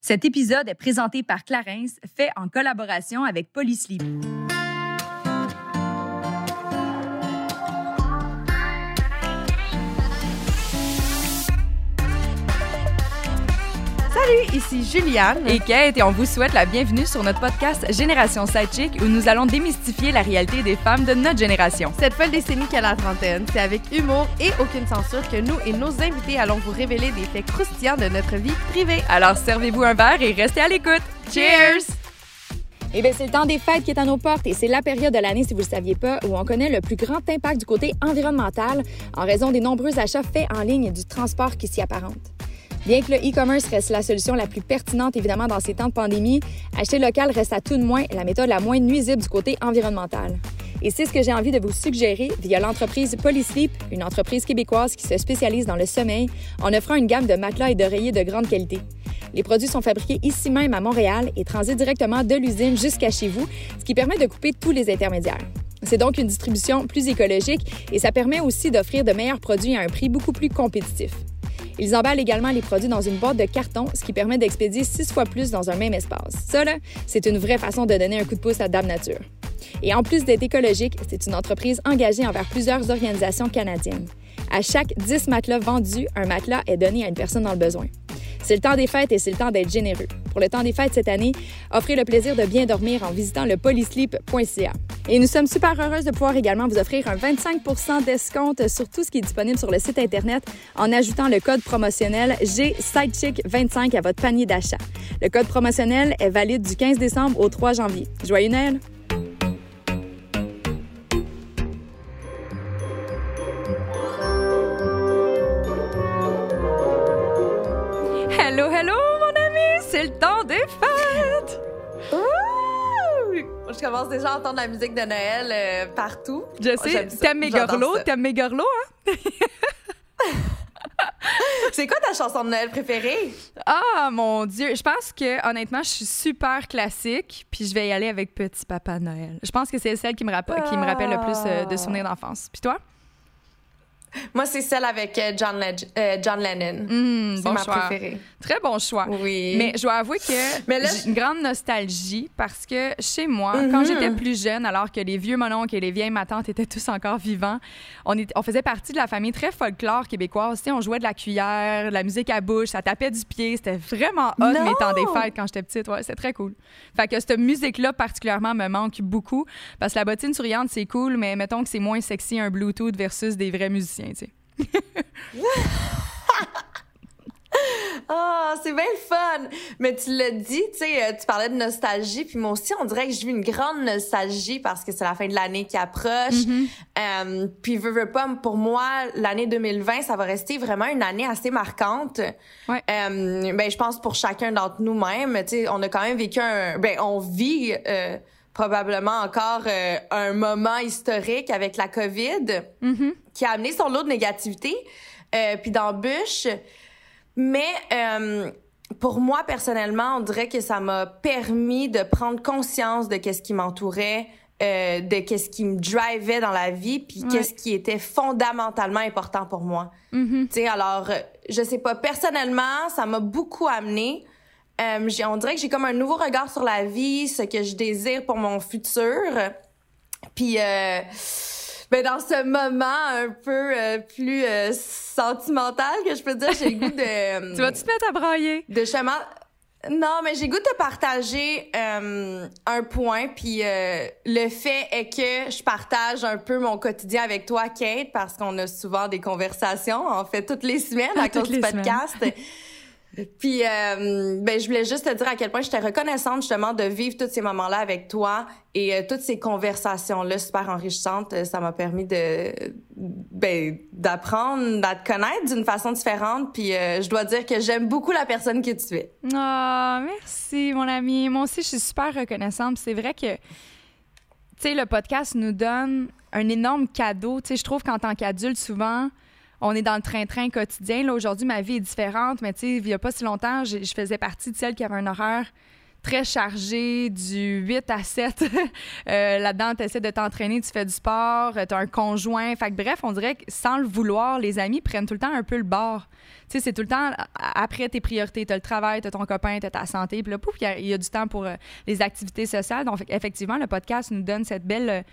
Cet épisode est présenté par Clarence, fait en collaboration avec Polysleep. Salut, ici Juliane et Kate et on vous souhaite la bienvenue sur notre podcast Génération Sidechick où nous allons démystifier la réalité des femmes de notre génération. Cette folle décennie qu'à la trentaine, c'est avec humour et aucune censure que nous et nos invités allons vous révéler des faits croustillants de notre vie privée. Alors servez-vous un verre et restez à l'écoute. Cheers! Eh bien, c'est le temps des fêtes qui est à nos portes et c'est la période de l'année, si vous ne le saviez pas, où on connaît le plus grand impact du côté environnemental en raison des nombreux achats faits en ligne et du transport qui s'y apparente. Bien que le e-commerce reste la solution la plus pertinente, évidemment, dans ces temps de pandémie, acheter local reste à tout de moins la méthode la moins nuisible du côté environnemental. Et c'est ce que j'ai envie de vous suggérer via l'entreprise Polysleep, une entreprise québécoise qui se spécialise dans le sommeil en offrant une gamme de matelas et d'oreillers de grande qualité. Les produits sont fabriqués ici même à Montréal et transitent directement de l'usine jusqu'à chez vous, ce qui permet de couper tous les intermédiaires. C'est donc une distribution plus écologique et ça permet aussi d'offrir de meilleurs produits à un prix beaucoup plus compétitif. Ils emballent également les produits dans une boîte de carton, ce qui permet d'expédier six fois plus dans un même espace. Ça, c'est une vraie façon de donner un coup de pouce à Dame Nature. Et en plus d'être écologique, c'est une entreprise engagée envers plusieurs organisations canadiennes. À chaque 10 matelas vendus, un matelas est donné à une personne dans le besoin. C'est le temps des fêtes et c'est le temps d'être généreux. Pour le temps des fêtes cette année, offrez le plaisir de bien dormir en visitant le polysleep.ca. Et nous sommes super heureuses de pouvoir également vous offrir un 25% d'escompte sur tout ce qui est disponible sur le site Internet en ajoutant le code promotionnel G-SIDECHICK25 à votre panier d'achat. Le code promotionnel est valide du 15 décembre au 3 janvier. Joyeux Noël! C'est le temps des fêtes! Je commence déjà à entendre la musique de Noël euh, partout. Je sais, t'aimes mes gorlots, t'aimes mes gorlots, hein? C'est quoi ta chanson de Noël préférée? Ah, mon Dieu! Je pense que, honnêtement, je suis super classique, puis je vais y aller avec Petit Papa Noël. Je pense que c'est celle qui me, rappelle, qui me rappelle le plus euh, de souvenirs d'enfance. Puis toi? Moi, c'est celle avec euh, John, Leg euh, John Lennon. Mmh, c'est bon ma choix. préférée. Très bon choix. Oui. Mais je dois avouer que Mais là, j'ai une grande nostalgie parce que chez moi, quand j'étais plus jeune, alors que les vieux mononcles et les vieilles matantes étaient tous encore vivants, on, est- on faisait partie de la famille très folklore québécoise. On jouait de la cuillère, de la musique à bouche, ça tapait du pied. C'était vraiment hot, Non! mes temps des fêtes quand j'étais petite. Ouais, c'était très cool. Fait que cette musique-là, particulièrement, me manque beaucoup parce que la bottine souriante, c'est cool, mais mettons que c'est moins sexy un Bluetooth versus des vrais musiciens, tu sais. Ah, c'est bien le fun. Mais tu l'as dit, tu sais, euh, tu parlais de nostalgie, puis moi aussi, on dirait que je vis une grande nostalgie parce que c'est la fin de l'année qui approche. Euh, puis veux, veux pas, pour moi, l'année 2020, ça va rester vraiment une année assez marquante. Ouais. Euh, ben, je pense pour chacun d'entre nous-mêmes, tu sais, on a quand même vécu un, ben, on vit euh, probablement encore euh, un moment historique avec la COVID Mhm. qui a amené son lot de négativité, euh, puis d'embûches. Mais euh, pour moi, personnellement, on dirait que ça m'a permis de prendre conscience de qu'est-ce qui m'entourait, euh, de qu'est-ce qui me drivait dans la vie, puis Ouais. qu'est-ce qui était fondamentalement important pour moi. Mhm. Tu sais, alors, je sais pas, personnellement, ça m'a beaucoup amené. Euh, j'ai- on dirait que j'ai comme un nouveau regard sur la vie, ce que je désire pour mon futur. Puis, euh, ben dans ce moment un peu euh, plus euh, sentimental que je peux dire, j'ai le goût de... Tu vas-tu te mettre à brailler? de justement non mais j'ai le goût de partager euh, un point puis euh, le fait est que je partage un peu mon quotidien avec toi Kate parce qu'on a souvent des conversations en fait toutes les semaines à cause du podcast puis euh, ben je voulais juste te dire à quel point j'étais reconnaissante justement de vivre tous ces moments-là avec toi et euh, toutes ces conversations-là super enrichissantes Euh, ça m'a permis de ben d'apprendre à te connaître d'une façon différente puis je dois dire que j'aime beaucoup la personne que tu es Ah, merci, mon ami. Moi aussi, je suis super reconnaissante. C'est vrai que, tu sais, le podcast nous donne un énorme cadeau. Tu sais, je trouve qu'en tant qu'adulte, souvent, on est dans le train-train quotidien. Là, aujourd'hui, ma vie est différente, mais tu sais, il y a pas si longtemps, je faisais partie de celle qui avait un horaire très chargé du 8 à 7. Euh, là-dedans, tu essaies de t'entraîner, tu fais du sport, tu as un conjoint. Fait que, bref, on dirait que sans le vouloir, les amis prennent tout le temps un peu le bord. Tu sais, c'est tout le temps après tes priorités. Tu as le travail, tu as ton copain, tu as ta santé. Puis là, pouf, il y, a du temps pour les activités sociales. Donc, effectivement, le podcast nous donne cette belle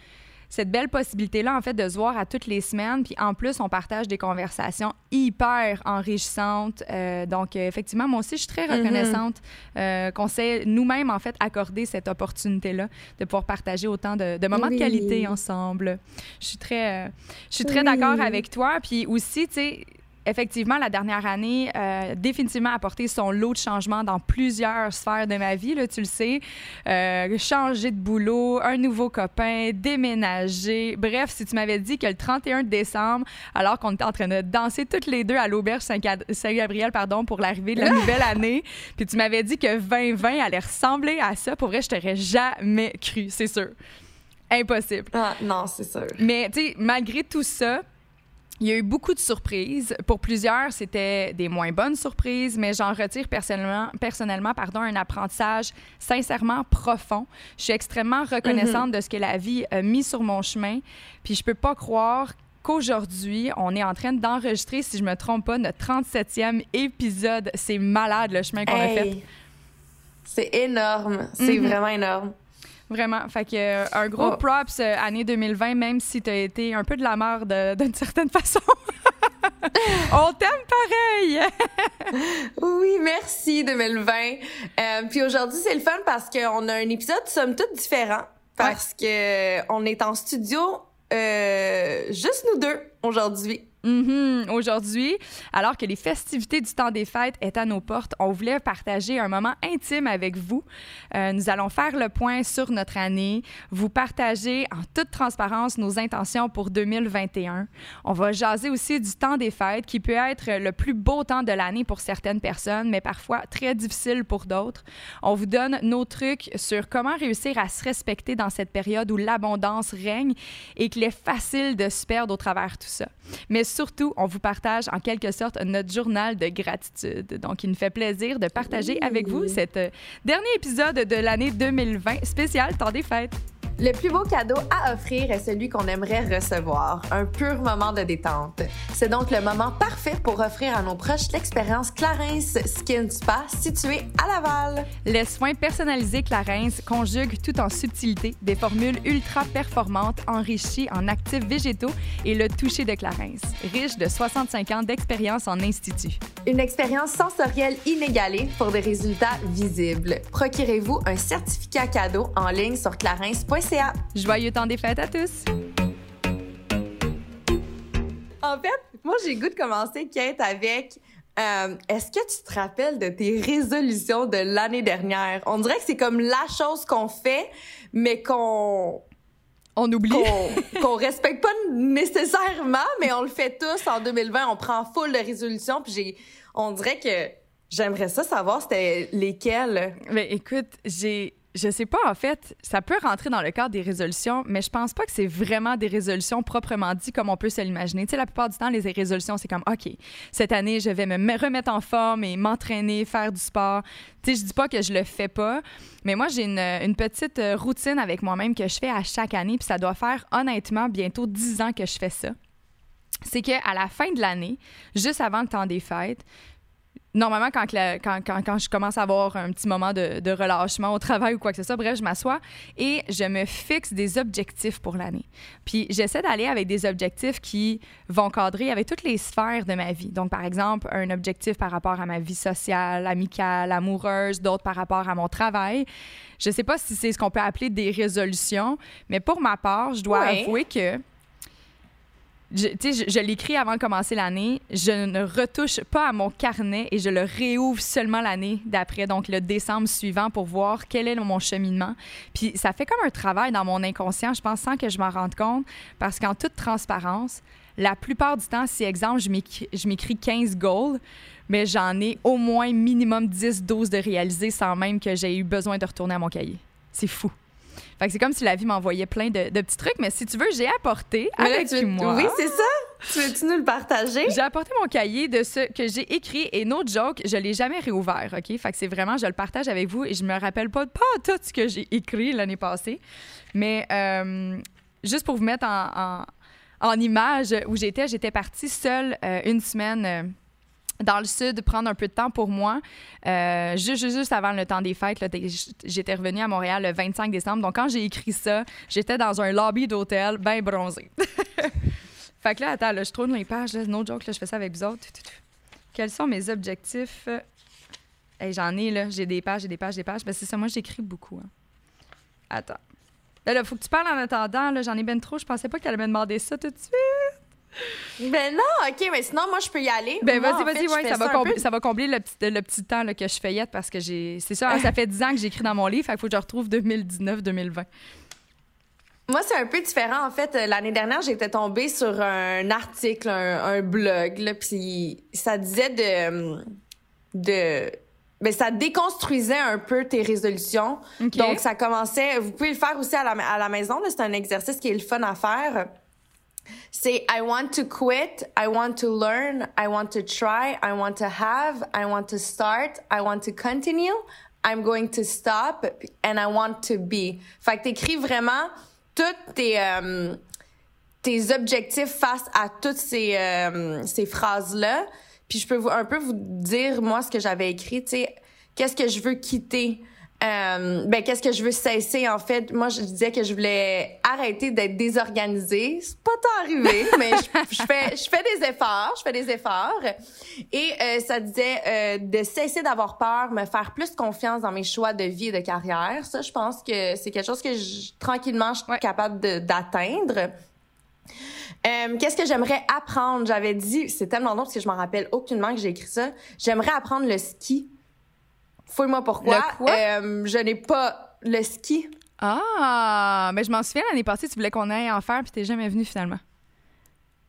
cette belle possibilité-là, en fait, de se voir à toutes les semaines. Puis en plus, on partage des conversations hyper enrichissantes. Euh, donc, euh, effectivement, moi aussi, je suis très mm-hmm. reconnaissante euh, qu'on s'est nous-mêmes, en fait, accordé cette opportunité-là de pouvoir partager autant de, moments de qualité ensemble. Je suis très, je suis très d'accord avec toi. Puis aussi, tu sais, effectivement, la dernière année euh, définitivement apporté son lot de changements dans plusieurs sphères de ma vie, là, tu le sais. Euh, changer de boulot, un nouveau copain, déménager. Bref, si tu m'avais dit que le 31 décembre, alors qu'on était en train de danser toutes les deux à l'auberge Saint-Gabriel pardon, pour l'arrivée de la nouvelle année, puis tu m'avais dit que 2020 allait ressembler à ça, pour vrai, je t'aurais jamais cru, c'est sûr. Impossible. Ah, non, c'est sûr. Mais, tu sais, malgré tout ça, il y a eu beaucoup de surprises. Pour plusieurs, c'était des moins bonnes surprises, mais j'en retire personnellement, personnellement pardon, un apprentissage sincèrement profond. Je suis extrêmement reconnaissante de ce que la vie a mis sur mon chemin. Puis je peux pas croire qu'aujourd'hui, on est en train d'enregistrer, si je me trompe pas, notre 37e épisode. C'est malade le chemin qu'on a fait. C'est énorme. C'est mhm. vraiment énorme. Vraiment. Fait que euh, un gros oh. props euh, année 2020, même si tu as été un peu de la merde d'une certaine façon. On t'aime pareil! oui, merci 2020. Euh, puis aujourd'hui, c'est le fun parce qu'on a un épisode somme toute différent. Parce que on est en studio juste nous deux aujourd'hui. Mm-hmm. Aujourd'hui, alors que les festivités du temps des fêtes est à nos portes, on voulait partager un moment intime avec vous. Euh, nous allons faire le point sur notre année, vous partager en toute transparence nos intentions pour 2021. On va jaser aussi du temps des fêtes qui peut être le plus beau temps de l'année pour certaines personnes, mais parfois très difficile pour d'autres. On vous donne nos trucs sur comment réussir à se respecter dans cette période où l'abondance règne et qu'il est facile de se perdre au travers tout ça. Mais surtout, on vous partage en quelque sorte notre journal de gratitude. Donc, il nous fait plaisir de partager avec vous cet euh, dernier épisode de l'année 2020 spécial Temps des fêtes. Le plus beau cadeau à offrir est celui qu'on aimerait recevoir, un pur moment de détente. C'est donc le moment parfait pour offrir à nos proches l'expérience Clarence Skin Spa située à Laval. Les soins personnalisés Clarence conjuguent tout en subtilité des formules ultra performantes enrichies en actifs végétaux et le toucher de Clarence, riche de 65 ans d'expérience en institut. Une expérience sensorielle inégalée pour des résultats visibles. Procurez-vous un certificat cadeau en ligne sur clarence.ca Joyeux temps des fêtes à tous! En fait, moi, j'ai goût de commencer, Kate, avec euh, est-ce que tu te rappelles de tes résolutions de l'année dernière? On dirait que c'est comme la chose qu'on fait, mais qu'on on oublie. Qu'on respecte pas nécessairement, mais on le fait tous en 2020. On prend full de résolutions, puis j'ai, on dirait que j'aimerais ça savoir c'était lesquelles. Mais écoute, j'ai je sais pas, en fait, ça peut rentrer dans le cadre des résolutions, mais je pense pas que c'est vraiment des résolutions proprement dit comme on peut se l'imaginer. Tu sais, la plupart du temps, les résolutions, c'est comme, OK, cette année, je vais me remettre en forme et m'entraîner, faire du sport. Tu sais, je dis pas que je le fais pas, mais moi, j'ai une, une, petite euh, routine avec moi-même que je fais à chaque année, puis ça doit faire honnêtement bientôt 10 ans que je fais ça c'est qu'à la fin de l'année, juste avant le temps des fêtes, normalement, quand, quand, quand, je commence à avoir un petit moment de, de, relâchement au travail ou quoi que ce soit, bref, je m'assois et je me fixe des objectifs pour l'année. Puis j'essaie d'aller avec des objectifs qui vont cadrer avec toutes les sphères de ma vie. Donc, par exemple, un objectif par rapport à ma vie sociale, amicale, amoureuse, d'autres par rapport à mon travail. Je sais pas si c'est ce qu'on peut appeler des résolutions, mais pour ma part, je dois avouer que je, l'écris avant de commencer l'année. Je ne retouche pas à mon carnet et je le réouvre seulement l'année d'après, donc le décembre suivant, pour voir quel est mon cheminement. Puis ça fait comme un travail dans mon inconscient, je pense, sans que je m'en rende compte, parce qu'en toute transparence, la plupart du temps, si, exemple, je m'écris 15 goals, mais j'en ai au moins minimum 10-12 de réaliser sans même que j'ai eu besoin de retourner à mon cahier. C'est fou. Fait que c'est comme si la vie m'envoyait plein de, petits trucs, mais si tu veux, j'ai apporté avec moi. Oui, c'est ça. tu veux-tu nous le partager? J'ai apporté mon cahier de ce que j'ai écrit et no joke, je l'ai jamais réouvert, OK? Fait que c'est vraiment, je le partage avec vous et je me rappelle pas, pas tout ce que j'ai écrit l'année passée. Mais euh, juste pour vous mettre en, en, en image où j'étais, j'étais partie seule euh, une semaine. euh, dans le sud, prendre un peu de temps pour moi. Euh, juste, juste, avant le temps des fêtes, j'étais revenue à Montréal le 25 décembre. Donc, quand j'ai écrit ça, j'étais dans un lobby d'hôtel, bien bronzé. fait que là, attends, là, je tourne les pages. Là, no joke, là, je fais ça avec vous autres. Quels sont mes objectifs? Hey, J'en ai, là. J'ai des pages, j'ai des pages, des pages. Ben, c'est ça, moi, j'écris beaucoup. hein. Attends. Là, là, faut que tu parles en attendant. J'en ai ben trop. Je pensais pas qu'elle allait me demander ça tout de suite. Ben non, OK, mais sinon, moi, je peux y aller. Ben vas-y, vas-y, ouais, ça va, combler, peu- ça va combler le petit, le petit temps là, que je feuillette parce que j'ai. C'est ça, hein, ça fait 10 ans que j'écris dans mon livre, qu'il faut que je retrouve 2019-2020. Moi, c'est un peu différent. En fait, Euh, l'année dernière, j'étais tombée sur un article, un, un blog, là, puis ça disait de... de ben, ça déconstruisait un peu tes résolutions. Donc, ça commençait... Vous pouvez le faire aussi à la, à la maison. C'est un exercice qui est le fun à faire. C'est I want to quit, I want to learn, I want to try, I want to have, I want to start, I want to continue, I'm going to stop, and I want to be. Fait que t'écris vraiment toutes tes, euh, tes objectifs face à toutes ces, euh, ces phrases-là. Puis je peux vous, un peu vous dire, moi, ce que j'avais écrit, tu sais, qu'est-ce que je veux quitter? Euh, ben, qu'est-ce que je veux cesser, en fait? Moi, je disais que je voulais arrêter d'être désorganisée. C'est pas tant arrivé, mais je, je fais, je fais des efforts, je fais des efforts. Et euh, ça disait euh, de cesser d'avoir peur, me faire plus confiance dans mes choix de vie et de carrière. Ça, je pense que c'est quelque chose que je, tranquillement, je suis Ouais. capable d'atteindre. Euh, Qu'est-ce que j'aimerais apprendre? J'avais dit, c'est tellement long parce que je m'en rappelle aucunement que j'ai écrit ça. J'aimerais apprendre le ski. Fouille-moi pourquoi. Le quoi? Euh, je n'ai pas le ski. Ah, mais je m'en souviens l'année passée, tu voulais qu'on aille en faire, puis t'es jamais venu finalement.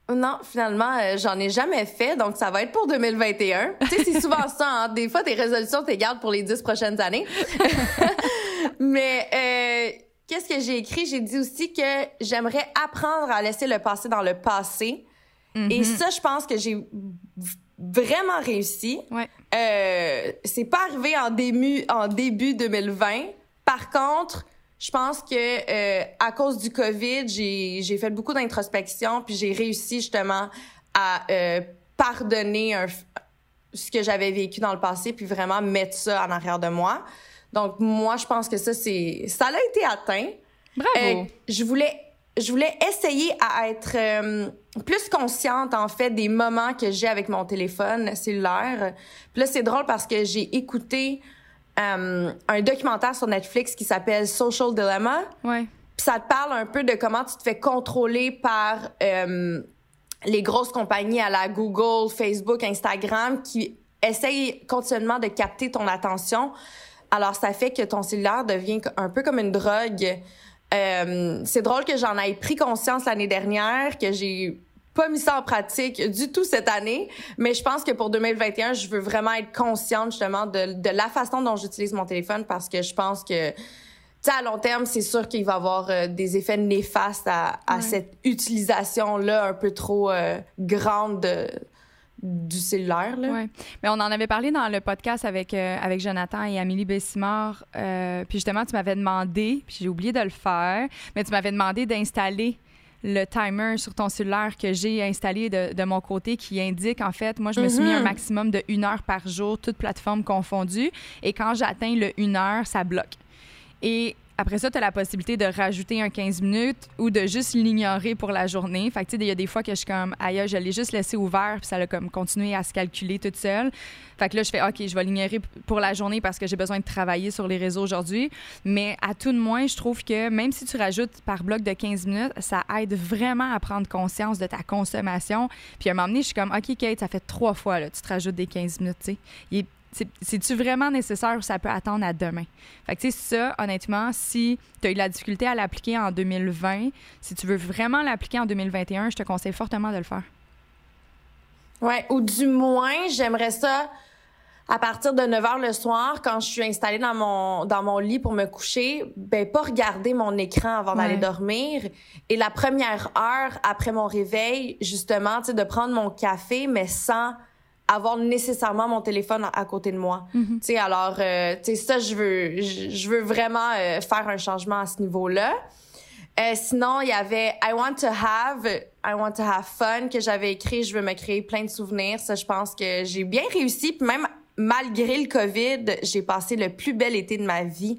Non, finalement, euh, j'en ai jamais fait, donc ça va être pour 2021. tu sais, c'est souvent ça. Hein? Des fois, tes résolutions, t'es gardes pour les dix prochaines années. Mais euh, qu'est-ce que j'ai écrit? J'ai dit aussi que j'aimerais apprendre à laisser le passé dans le passé. Et ça, je pense que j'ai vraiment réussi. Ouais. Euh, c'est pas arrivé en début, en début 2020. Par contre, je pense que euh, à cause du Covid, j'ai j'ai fait beaucoup d'introspection, puis j'ai réussi justement à euh, pardonner un ce que j'avais vécu dans le passé, puis vraiment mettre ça en arrière de moi. Donc moi, je pense que ça c'est ça l'a été atteint. Bravo. Euh, je voulais je voulais essayer à être euh, plus consciente en fait des moments que j'ai avec mon téléphone cellulaire. Puis là c'est drôle parce que j'ai écouté euh, un documentaire sur Netflix qui s'appelle Social Dilemma. ouais. Puis ça te parle un peu de comment tu te fais contrôler par euh, les grosses compagnies à la Google, Facebook, Instagram qui essayent continuellement de capter ton attention. Alors ça fait que ton cellulaire devient un peu comme une drogue. Euh, c'est drôle que j'en ai pris conscience l'année dernière, que j'ai pas mis ça en pratique du tout cette année, mais je pense que pour 2021, je veux vraiment être consciente justement de, de la façon dont j'utilise mon téléphone parce que je pense que tu sais, à long terme, c'est sûr qu'il va y avoir euh, des effets néfastes à, à Ouais. cette utilisation-là un peu trop euh, grande de- du cellulaire. Là. Ouais. Mais on en avait parlé dans le podcast avec, euh, avec Jonathan et Amélie Bessimard. euh, puis justement, tu m'avais demandé, puis j'ai oublié de le faire, mais tu m'avais demandé d'installer le timer sur ton cellulaire que j'ai installé de, de mon côté qui indique, en fait, moi, je me suis mis un Mhm. maximum de une heure par jour, toutes plateformes confondues. Et quand j'atteins le une heure, ça bloque. Et après ça, tu as la possibilité de rajouter un 15 minutes ou de juste l'ignorer pour la journée. Fait que, tu sais, il y a des fois que je suis comme, aïe, je l'ai juste laissé ouvert, puis ça a comme continué à se calculer toute seule. Fait que là, je fais, OK, je vais l'ignorer pour la journée parce que j'ai besoin de travailler sur les réseaux aujourd'hui. Mais à tout de moins, je trouve que même si tu rajoutes par bloc de 15 minutes, ça aide vraiment à prendre conscience de ta consommation. Puis à un moment donné, je suis comme, OK, Kate, ça fait trois fois, là, tu te rajoutes des 15 minutes, tu sais. C'est-tu vraiment nécessaire ou ça peut attendre à demain? Fait que, tu sais, ça, honnêtement, si tu as eu de la difficulté à l'appliquer en 2020, si tu veux vraiment l'appliquer en 2021, je te conseille fortement de le faire. Ouais, ou du moins, j'aimerais ça à partir de 9 h le soir, quand je suis installée dans mon, dans mon lit pour me coucher, ben, pas regarder mon écran avant d'aller dormir. Et la première heure après mon réveil, justement, tu sais, de prendre mon café, mais sans avoir nécessairement mon téléphone à, côté de moi. Mm-hmm. Tu sais, alors, euh, tu sais, ça, je veux, je, veux vraiment euh, faire un changement à ce niveau-là. Euh, sinon, il y avait I want to have, I want to have fun que j'avais écrit. Je veux me créer plein de souvenirs. Ça, je pense que j'ai bien réussi. Puis même malgré le COVID, j'ai passé le plus bel été de ma vie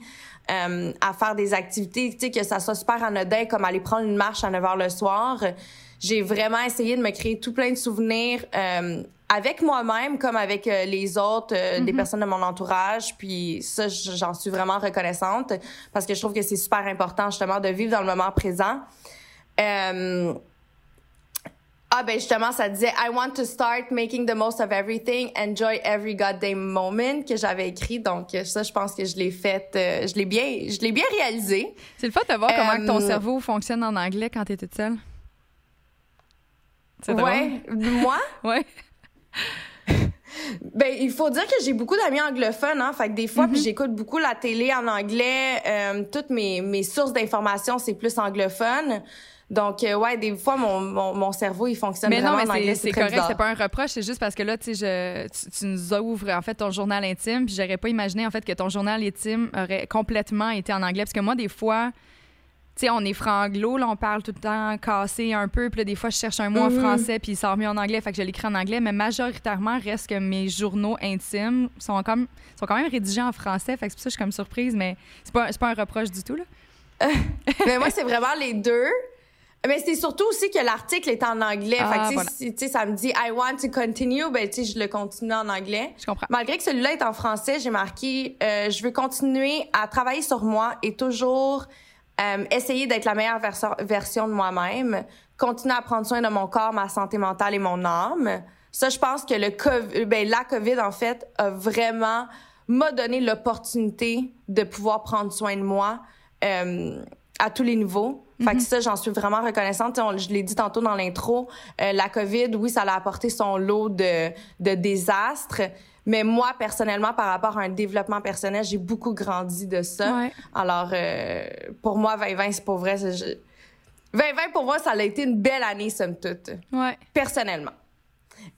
euh, à faire des activités, tu sais, que ça soit super anodin, comme aller prendre une marche à 9 h le soir. J'ai vraiment essayé de me créer tout plein de souvenirs euh, avec moi-même comme avec euh, les autres, euh, des mm-hmm. personnes de mon entourage. Puis ça, j'en suis vraiment reconnaissante parce que je trouve que c'est super important justement de vivre dans le moment présent. Euh, ah ben justement, ça disait I want to start making the most of everything, enjoy every goddamn moment que j'avais écrit. Donc ça, je pense que je l'ai fait, je l'ai bien, je l'ai bien réalisé. C'est le fait de voir comment ton cerveau fonctionne en anglais quand t'es toute seule. Ouais, moi? ouais. Ben, il faut dire que j'ai beaucoup d'amis anglophones, hein. Fait que des fois, puis Mm-hmm. j'écoute beaucoup la télé en anglais. Euh, toutes mes, mes sources d'informations, c'est plus anglophone. Donc, euh, ouais, des fois, mon, mon, mon, cerveau, il fonctionne mais vraiment non, mais c'est correct, c'est pas un reproche, c'est juste parce que là, tu sais, tu, nous ouvres, en fait, ton journal intime, puis j'aurais pas imaginé, en fait, que ton journal intime aurait complètement été en anglais. Parce que moi, des fois, sais, on est franglo, là, on parle tout le temps cassé un peu, puis là, des fois, je cherche un mot en Mhm. français, puis il sort mieux en anglais, fait que je l'écris en anglais, mais majoritairement, reste que mes journaux intimes sont, comme, sont quand même rédigés en français, fait que c'est pour ça que je suis comme surprise, mais c'est pas, c'est pas un reproche du tout, là. mais moi, c'est vraiment les deux. Mais c'est surtout aussi que l'article est en anglais. Ah, fait que, sais, voilà. si, ça me dit I want to continue, ben, tu sais, je le continue en anglais. Je comprends. Malgré que celui-là est en français, j'ai marqué euh, je veux continuer à travailler sur moi et toujours euh, essayer d'être la meilleure verso- version de moi-même, continuer à prendre soin de mon corps, ma santé mentale et mon âme. Ça, je pense que le COVID, ben, la COVID, en fait, a vraiment m'a donné l'opportunité de pouvoir prendre soin de moi euh, à tous les niveaux. Fait que ça, j'en suis vraiment reconnaissante. On- je l'ai dit tantôt dans l'intro, euh, la COVID, oui, ça a apporté son lot de, de désastres. Mais moi, personnellement, par rapport à un développement personnel, j'ai beaucoup grandi de ça. Ouais. Alors, euh, pour moi, 2020, c'est pour vrai. c'est- je- 2020, pour moi, ça a été une belle année, somme toute, Ouais. personnellement.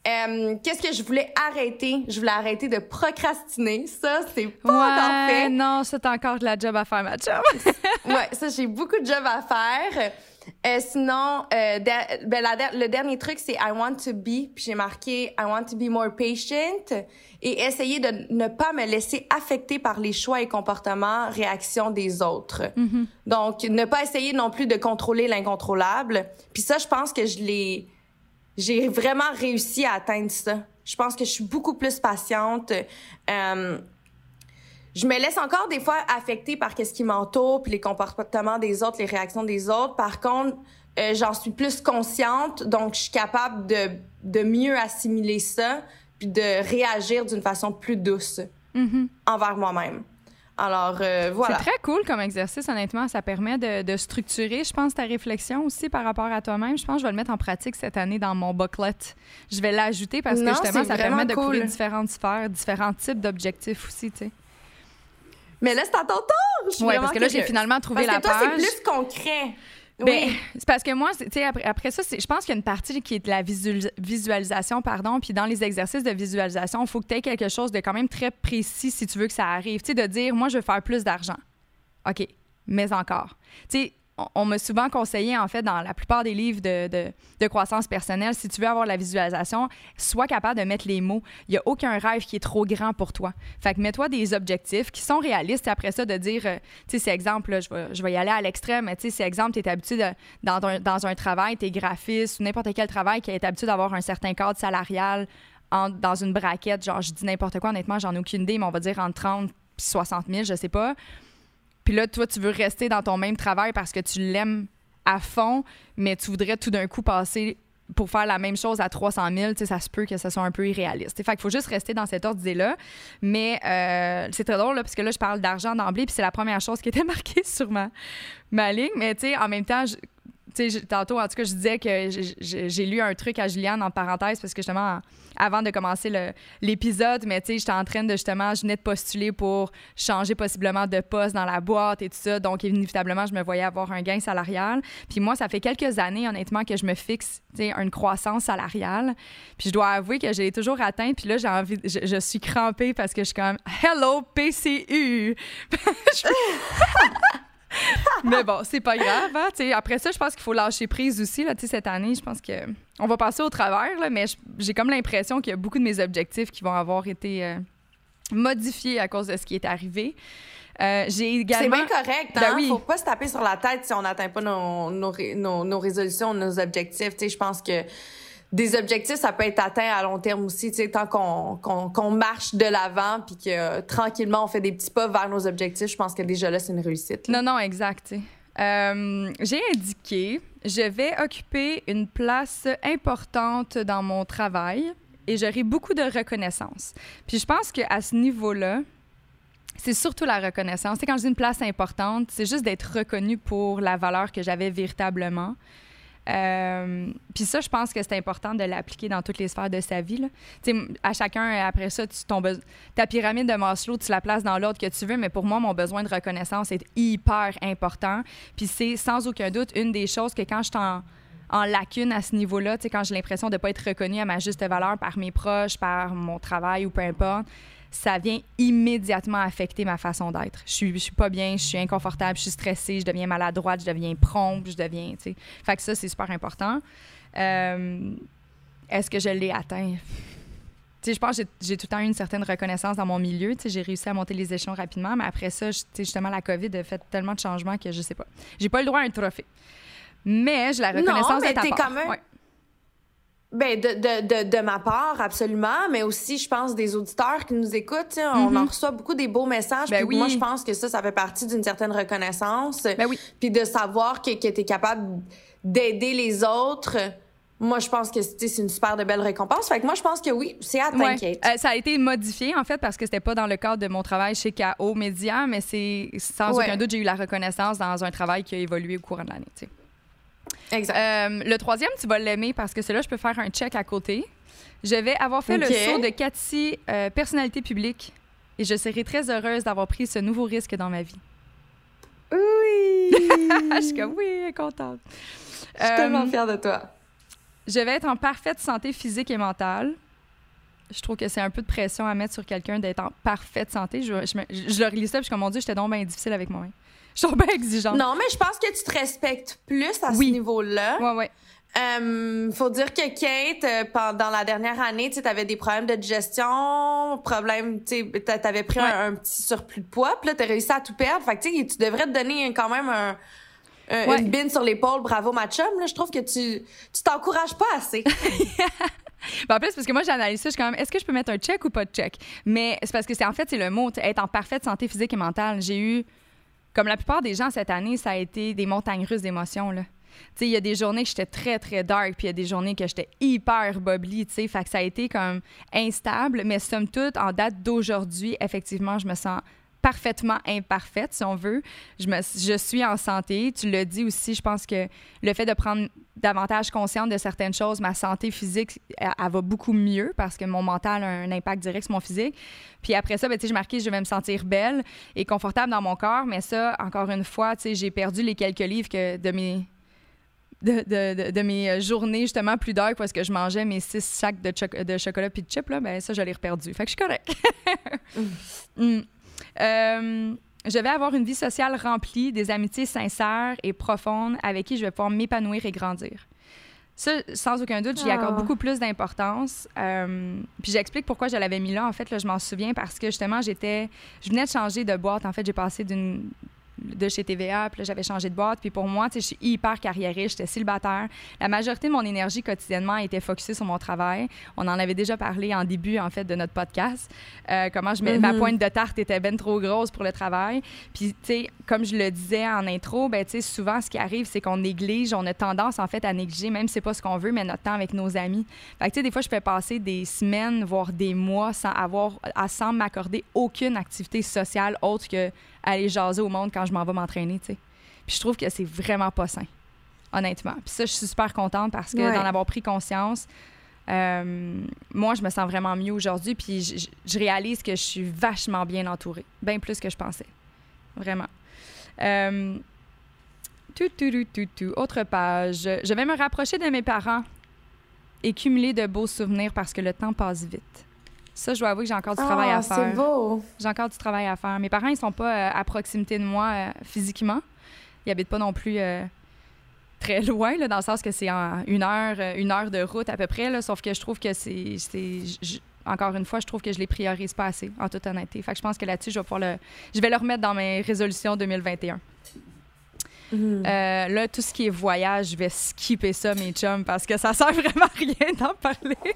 Euh, Qu'est-ce que je voulais arrêter? Je voulais arrêter de procrastiner. Ça, c'est pas Ouais, fait. non, c'est encore de la job à faire, ma job. ouais, ça, j'ai beaucoup de job à faire. Euh, sinon, euh, ben, la le dernier truc, c'est I want to be. Puis j'ai marqué I want to be more patient et essayer de ne pas me laisser affecter par les choix et comportements, réactions des autres. Donc, ne pas essayer non plus de contrôler l'incontrôlable. Puis ça, je pense que je l'ai, j'ai vraiment réussi à atteindre ça. Je pense que je suis beaucoup plus patiente. Euh, je me laisse encore des fois affecter par qu'est-ce qui m'entoure, puis les comportements des autres, les réactions des autres. Par contre, euh, j'en suis plus consciente, donc je suis capable de, de mieux assimiler ça, puis de réagir d'une façon plus douce envers moi-même. Alors, euh, voilà. C'est très cool comme exercice, honnêtement. Ça permet de, de structurer, je pense, ta réflexion aussi par rapport à toi-même. Je pense que je vais le mettre en pratique cette année dans mon booklet. Je vais l'ajouter parce que Non, justement, c'est ça permet de couvrir différentes sphères, différents types d'objectifs aussi, tu sais. Mais là, c'est à ton tour! Vraiment parce que là, j'ai finalement trouvé Parce la que toi, page. c'est plus concret. Ben, oui. c'est parce que moi, tu sais, après, après ça, je pense qu'il y a une partie qui est de la visualis- visualisation, pardon. Puis dans les exercices de visualisation, il faut que tu aies quelque chose de quand même très précis si tu veux que ça arrive. Tu sais, de dire, moi, je veux faire plus d'argent. OK, mais encore. Tu sais, on, m'a souvent conseillé, en fait, dans la plupart des livres de, croissance personnelle, si tu veux avoir la visualisation, sois capable de mettre les mots. Il n'y a aucun rêve qui est trop grand pour toi. Fait que mets-toi des objectifs qui sont réalistes. Et après ça, de dire, euh, tu sais, c'est exemple, là, je, vais, y aller à l'extrême, mais tu sais, c'est exemple, tu es habitué dans, un, dans un travail, tu es graphiste ou n'importe quel travail qui est habitué d'avoir un certain cadre salarial dans une braquette. Genre, je dis n'importe quoi, honnêtement, j'en ai aucune idée, mais on va dire entre 30 puis 60 000, je sais pas. Puis là, toi, tu veux rester dans ton même travail parce que tu l'aimes à fond, mais tu voudrais tout d'un coup passer pour faire la même chose à 300 000, tu sais, ça se peut que ce soit un peu irréaliste. Fait qu'il faut juste rester dans cet ordre d'idée-là. Mais euh, c'est très drôle, là, parce que là, je parle d'argent d'emblée, puis c'est la première chose qui était marquée sur ma, ma ligne. Mais tu sais, en même temps, je- tu sais, tantôt, en tout cas, je disais que j'ai lu un truc à Juliane en parenthèse parce que justement, avant de commencer l'épisode, mais tu sais, j'étais en train de justement, je venais de postuler pour changer possiblement de poste dans la boîte et tout ça. Donc, inévitablement, je me voyais avoir un gain salarial. Puis moi, ça fait quelques années, honnêtement, que je me fixe, tu une croissance salariale. Puis je dois avouer que je l'ai toujours atteint. Puis là, j'ai envie, je, je, suis crampée parce que je suis comme, hello, PCU. mais bon, c'est pas grave. Hein? Après ça, je pense qu'il faut lâcher prise aussi. Là, cette année, je pense que on va passer au travers, là, mais j'ai comme l'impression qu'il y a beaucoup de mes objectifs qui vont avoir été euh, modifiés à cause de ce qui est arrivé. Euh, j'ai également... C'est bien correct. Ben hein? oui. Faut pas se taper sur la tête si on n'atteint pas nos, nos, nos, nos, résolutions, nos objectifs. je pense que des objectifs, ça peut être atteint à long terme aussi, tu sais, tant qu'on qu'on marche de l'avant puis que euh, tranquillement on fait des petits pas vers nos objectifs, je pense que déjà là c'est une réussite. Non non, exact. Euh, j'ai indiqué, je vais occuper une place importante dans mon travail et j'aurai beaucoup de reconnaissance. Puis je pense qu'à ce niveau-là, c'est surtout la reconnaissance. C'est quand je dis une place importante, c'est juste d'être reconnu pour la valeur que j'avais véritablement. Euh, puis ça, je pense que c'est important de l'appliquer dans toutes les sphères de sa vie. sais, À chacun, après ça, tu, ton ta pyramide de Maslow, tu la places dans l'ordre que tu veux, mais pour moi, mon besoin de reconnaissance est hyper important. Puis c'est sans aucun doute une des choses que quand je t'en en lacune à ce niveau-là, quand j'ai l'impression de ne pas être reconnue à ma juste valeur par mes proches, par mon travail ou peu importe, ça vient immédiatement affecter ma façon d'être. Je suis, je suis pas bien, je suis inconfortable, je suis stressée, je deviens maladroite, je deviens prompte, je deviens, tu sais. Fait que ça, c'est super important. Euh, est-ce que je l'ai atteint? Tu sais, je pense que j'ai tout le temps eu une certaine reconnaissance dans mon milieu. Tu sais, j'ai réussi à monter les échelons rapidement, mais après ça, justement, la COVID a fait tellement de changements que je sais pas. J'ai pas le droit à un trophée. Mais j'ai la reconnaissance non, mais de ta part. Ben de, de, de, de, ma part, absolument, mais aussi, je pense, des auditeurs qui nous écoutent. On mm-hmm. en reçoit beaucoup des beaux messages. Ben oui. Moi, je pense que ça, ça fait partie d'une certaine reconnaissance. Ben oui. Puis de savoir que, que tu es capable d'aider les autres. Moi, je pense que c'est une super de belle récompense. Fait que moi, je pense que oui, c'est à t'inquiète. Euh, ça a été modifié, en fait, parce que c'était pas dans le cadre de mon travail chez KO Média, mais c'est sans aucun doute, j'ai eu la reconnaissance dans un travail qui a évolué au cours de l'année. Exact. Euh, le troisième, tu vas l'aimer parce que celui-là, je peux faire un check à côté. Je vais avoir fait le saut de Cathy, euh, personnalité publique, et je serai très heureuse d'avoir pris ce nouveau risque dans ma vie. Oui! je suis comme, oui, contente. Je suis tellement euh, fière de toi. Je vais être en parfaite santé physique et mentale. Je trouve que c'est un peu de pression à mettre sur quelqu'un d'être en parfaite santé. Je, je, je, le relis ça, puis je suis comme, mon Dieu, j'étais donc bien difficile avec moi-même. Je suis bien exigeante. Non, mais je pense que tu te respectes plus à ce niveau-là. Oui, oui. Euh, faut dire que Kate, euh, pendant la dernière année, tu avais des problèmes de digestion, problème, tu avais pris un, petit surplus de poids, puis là, tu as réussi à tout perdre. Fait que tu devrais te donner quand même un, une bine sur l'épaule. Bravo, ma chum. Là, je trouve que tu tu t'encourages pas assez. ben en plus, parce que moi, j'analyse ça, je suis quand même, est-ce que je peux mettre un check ou pas de check? Mais c'est parce que c'est en fait, c'est le mot, être en parfaite santé physique et mentale. J'ai eu comme la plupart des gens cette année, ça a été des montagnes russes d'émotions. Là. il y a des journées que j'étais très, très dark, puis il y a des journées que j'étais hyper bubbly, tu sais. Ça a été comme instable, mais somme toute, en date d'aujourd'hui, effectivement, je me sens parfaitement imparfaite, si on veut. Je, me, je suis en santé. Tu l'as dit aussi, je pense que le fait de prendre davantage consciente de certaines choses, ma santé physique, elle, va beaucoup mieux parce que mon mental a un impact direct sur mon physique. Puis après ça, ben, je marquais que je vais me sentir belle et confortable dans mon corps. Mais ça, encore une fois, j'ai perdu les quelques livres que de mes de, de, de, mes journées justement plus dark parce que je mangeais mes six sacs de, de chocolat puis de chips, là, ben ça, je l'ai reperdu. Fait que je suis correcte. Mm. Euh, je vais avoir une vie sociale remplie, des amitiés sincères et profondes avec qui je vais pouvoir m'épanouir et grandir. Ça, sans aucun doute, j'y accorde ah. beaucoup plus d'importance. Euh, puis j'explique pourquoi je l'avais mis là. En fait, là, je m'en souviens parce que justement, j'étais, je venais de changer de boîte. En fait, j'ai passé d'une de chez TVA, puis j'avais changé de boîte. Puis pour moi, tu sais, je suis hyper carriériste, j'étais célibataire. La majorité de mon énergie quotidiennement était focusée sur mon travail. On en avait déjà parlé en début, en fait, de notre podcast. Euh, comment je ma mhm. pointe de tarte était ben trop grosse pour le travail. Puis, tu sais, comme je le disais en intro, ben, tu sais, souvent, ce qui arrive, c'est qu'on néglige, on a tendance, en fait, à négliger, même si c'est pas ce qu'on veut, mais notre temps avec nos amis. Fait que, tu sais, des fois, je peux passer des semaines, voire des mois sans avoir, à, sans m'accorder aucune activité sociale autre que aller jaser au monde quand je m'en vais m'entraîner, tu sais. Puis je trouve que c'est vraiment pas sain. honnêtement. Puis ça, je suis super contente parce que d'en avoir pris conscience, euh, moi, je me sens vraiment mieux aujourd'hui. Puis je, je, réalise que je suis vachement bien entourée, bien plus que je pensais. Vraiment. Euh, tout, tout, tout, tout, Autre page. Je vais me rapprocher de mes parents et cumuler de beaux souvenirs parce que le temps passe vite. Ça, je dois avouer que j'ai encore du travail à ah, faire. C'est beau. J'ai encore du travail à faire. Mes parents, ils sont pas euh, à proximité de moi euh, physiquement. Ils habitent pas non plus euh, très loin, là, dans le sens que c'est en une heure, une heure de route à peu près. Là, sauf que je trouve que c'est. Encore une fois, je trouve que je les priorise pas assez, en toute honnêteté. Fait que je pense que là-dessus, je vais pouvoir le. Je vais le remettre dans mes résolutions 2021. Mm. là, tout ce qui est voyage, je vais skipper ça, mes chums, parce que ça sert vraiment à rien d'en parler.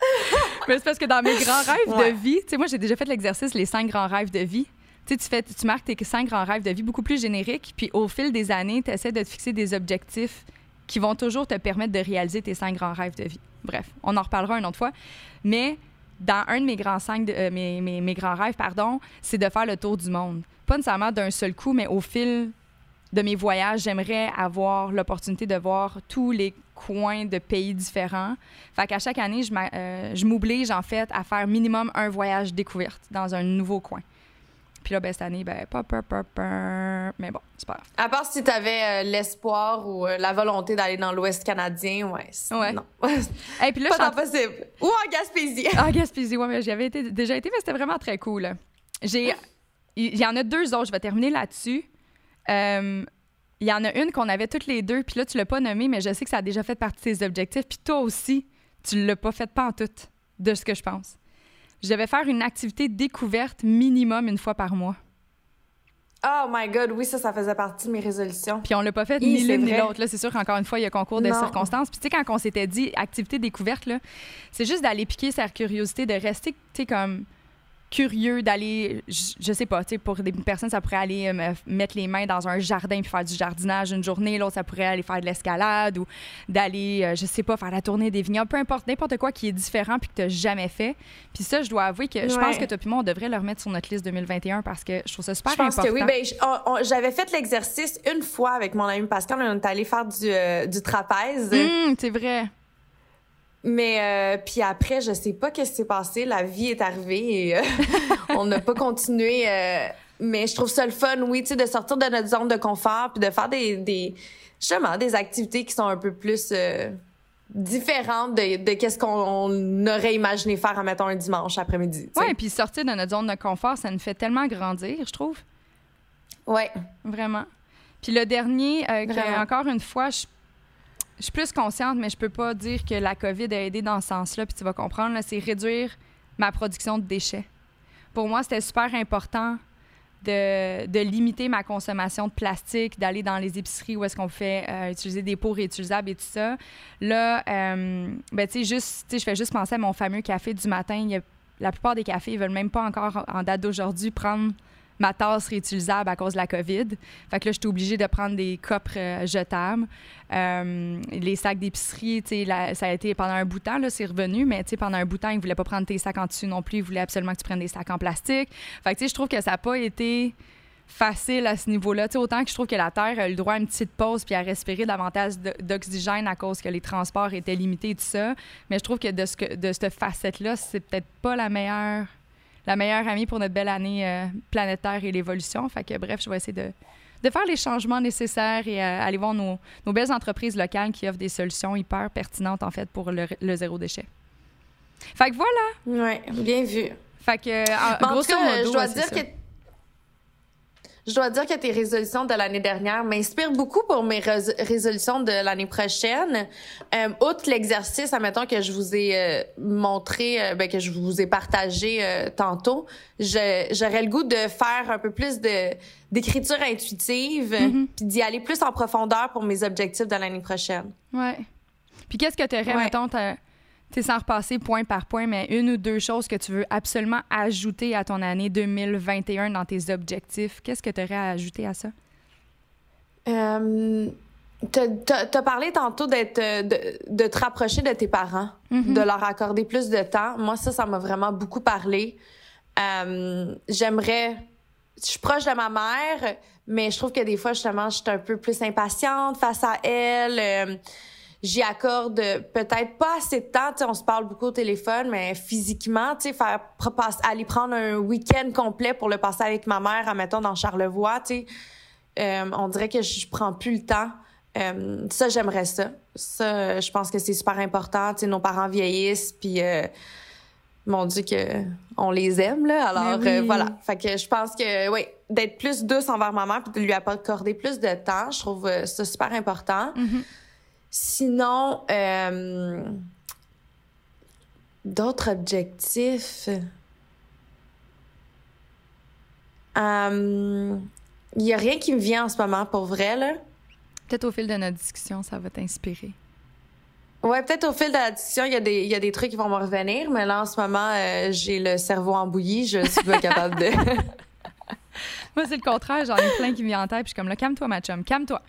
Mais c'est parce que dans mes grands rêves de vie, tu sais, moi, j'ai déjà fait l'exercice, les cinq grands rêves de vie. Tu sais, tu, fais, tu marques tes cinq grands rêves de vie beaucoup plus génériques, puis au fil des années, tu essaies de te fixer des objectifs qui vont toujours te permettre de réaliser tes cinq grands rêves de vie. Bref, on en reparlera une autre fois. Mais dans un de mes grands, cinq euh, mes, mes, mes, grands rêves, pardon, c'est de faire le tour du monde. Pas nécessairement d'un seul coup, mais au fil de mes voyages, j'aimerais avoir l'opportunité de voir tous les coins de pays différents. Fait qu'à chaque année, euh, je m'oblige en fait à faire minimum un voyage découverte dans un nouveau coin. Puis là, ben, cette année, ben, pas, pas, pas, mais bon, c'est pas grave. À part si tu avais euh, l'espoir ou euh, la volonté d'aller dans l'Ouest canadien, ouais. Ouais. Non. Et puis là, pas possible. Ou en Gaspésie. en Gaspésie, ouais, mais j'y avais été, déjà été, mais c'était vraiment très cool. J'ai, il y en a deux autres, je vais terminer là-dessus. Euh, il y en a une qu'on avait toutes les deux, puis là, tu l'as pas nommée, mais je sais que ça a déjà fait partie de tes objectifs. Puis toi aussi, tu l'as pas fait pas en tout, de ce que je pense. Je devais faire une activité découverte minimum une fois par mois. Oh my God, oui, ça, ça faisait partie de mes résolutions. Puis on l'a pas fait ni l'une ni l'autre. C'est sûr qu'encore une fois, il y a concours de circonstances. Puis tu sais, quand on s'était dit activité découverte, là, c'est juste d'aller piquer sa curiosité, de rester, tu sais, comme curieux d'aller, je, sais pas, tu sais, pour des personnes, ça pourrait aller euh, mettre les mains dans un jardin puis faire du jardinage une journée. L'autre, ça pourrait aller faire de l'escalade ou d'aller, euh, je sais pas, faire la tournée des vignobles. Peu importe, n'importe quoi qui est différent puis que tu n'as jamais fait. Puis ça, je dois avouer que je pense que toi puis moi, on devrait le remettre sur notre liste 2021 parce que je trouve ça super important. Je pense que oui. Ben, j'avais fait l'exercice une fois avec mon ami Pascal. On est allé faire du, euh, du trapèze. Hum, c'est vrai. Mais euh, puis après, je sais pas qu'est-ce qui s'est passé. La vie est arrivée et euh, on n'a pas continué. Euh, mais je trouve ça le fun, oui, tu sais, de sortir de notre zone de confort puis de faire des, des justement des activités qui sont un peu plus différentes de, de qu'est-ce qu'on aurait imaginé faire, mettons, un dimanche après-midi. Oui, puis sortir de notre zone de confort, ça nous fait tellement grandir, je trouve. Ouais. Vraiment. Puis le dernier, encore une fois, je je suis plus consciente, mais je peux pas dire que la COVID a aidé dans ce sens-là. Puis tu vas comprendre, c'est réduire ma production de déchets. Pour moi, c'était super important de, de, limiter ma consommation de plastique, d'aller dans les épiceries où est-ce qu'on fait euh, utiliser des pots réutilisables et tout ça. Là, euh, ben, tu sais, juste, je fais juste penser à mon fameux café du matin. Y a, la plupart des cafés, ils veulent même pas encore, en date d'aujourd'hui, prendre ma tasse réutilisable à cause de la COVID. Fait que là, j'étais obligée de prendre des copes euh, jetables. Euh, les sacs d'épicerie, ça a été pendant un bout de temps, là, c'est revenu, mais tu sais, pendant un bout de temps, ils voulaient pas prendre tes sacs en dessus non plus. Ils voulaient absolument que tu prennes des sacs en plastique. Fait que, tu sais, je trouve que ça n'a pas été facile à ce niveau-là. Tu sais, autant que je trouve que la Terre a le droit à une petite pause puis à respirer davantage d'oxygène à cause que les transports étaient limités et tout ça. Mais je trouve que de, ce que, de cette facette-là, c'est peut-être pas la meilleure la meilleure amie pour notre belle année euh, planétaire et l'évolution. Fait que bref, je vais essayer de, de faire les changements nécessaires et euh, aller voir nos, nos, belles entreprises locales qui offrent des solutions hyper pertinentes en fait pour le, zéro déchet. Fait que voilà. Oui, bien vu. Fait que, en, grosso modo, je dois dire que je dois dire que tes résolutions de l'année dernière m'inspirent beaucoup pour mes résolutions de l'année prochaine. Euh, outre l'exercice, admettons que je vous ai euh, montré, euh, ben, que je vous ai partagé tantôt, j'aurais le goût de faire un peu plus de d'écriture intuitive, mm-hmm. puis d'y aller plus en profondeur pour mes objectifs de l'année prochaine. Ouais. Puis qu'est-ce que tu aurais, mettons, tu sans repasser point par point, mais une ou deux choses que tu veux absolument ajouter à ton année 2021 dans tes objectifs, qu'est-ce que tu aurais à ajouter à ça? Euh, tu as, parlé tantôt d'être de, te rapprocher de tes parents, mm-hmm. de leur accorder plus de temps. Moi, ça, ça m'a vraiment beaucoup parlé. Euh, j'aimerais je suis proche de ma mère, mais je trouve que des fois, justement, je suis un peu plus impatiente face à elle. Euh, j'y accorde peut-être pas assez de temps. on se parle beaucoup au téléphone, mais physiquement, tu sais, faire aller prendre un week-end complet pour le passer avec ma mère, admettons, dans Charlevoix, tu sais, euh, on dirait que je prends plus le temps. Euh, ça, j'aimerais ça. Ça, je pense que c'est super important. Tu sais, nos parents vieillissent, puis euh, mon Dieu que on les aime là. Alors euh, voilà. Fait que je pense que oui, d'être plus douce envers ma mère, puis de lui accorder plus de temps, je trouve ça super important. Mm-hmm. Sinon, d'autres objectifs. Il y a rien qui me vient en ce moment pour vrai là. Peut-être au fil de notre discussion, ça va t'inspirer. Ouais, peut-être au fil de la discussion, il y, a des, il y a des trucs qui vont me revenir, mais là, en ce moment, euh, j'ai le cerveau embouilli, je suis pas capable de. Moi, c'est le contraire, j'en ai plein qui me viennent en tête, puis je suis comme là, calme-toi, ma chum, calme-toi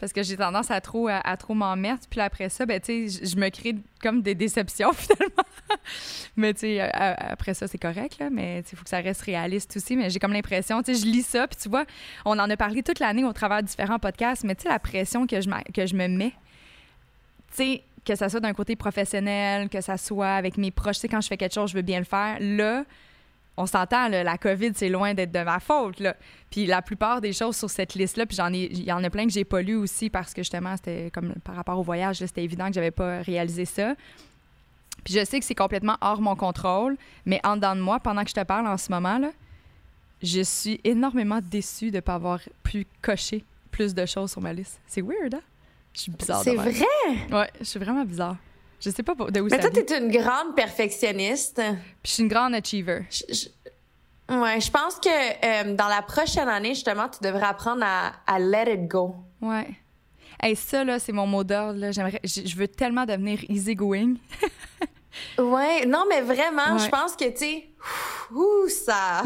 parce que j'ai tendance à trop à, trop m'en mettre. Puis après ça ben je me crée comme des déceptions finalement. Mais tu sais après ça c'est correct là. Mais il faut que ça reste réaliste aussi. Mais j'ai comme l'impression tu sais je lis ça. Puis tu vois on en a parlé toute l'année au travers de différents podcasts. Mais tu sais la pression que je que je me mets tu sais que ça soit d'un côté professionnel que ça soit avec mes proches tu sais quand je fais quelque chose je veux bien le faire. Là on s'entend, la COVID, c'est loin d'être de ma faute. Là. Puis la plupart des choses sur cette liste-là, puis j'en ai, il y en a plein que j'ai pas lu aussi parce que justement, c'était comme par rapport au voyage, c'était évident que j'avais pas réalisé ça. Puis je sais que c'est complètement hors mon contrôle, mais en dedans de moi, pendant que je te parle en ce moment, là, je suis énormément déçue de ne pas avoir pu cocher plus de choses sur ma liste. C'est weird, hein? Je suis bizarre. C'est vrai? Ouais, je suis vraiment bizarre. Je sais pas de où Mais toi, t'es une grande perfectionniste. Puis je suis une grande achiever. Je, Ouais, je pense que euh, dans la prochaine année, justement, tu devrais apprendre à, à let it go. Ouais. Hey, ça, là, c'est mon mot d'ordre. J'aimerais, je veux tellement devenir easygoing. ouais, non, mais vraiment, je pense que, tu sais, ça,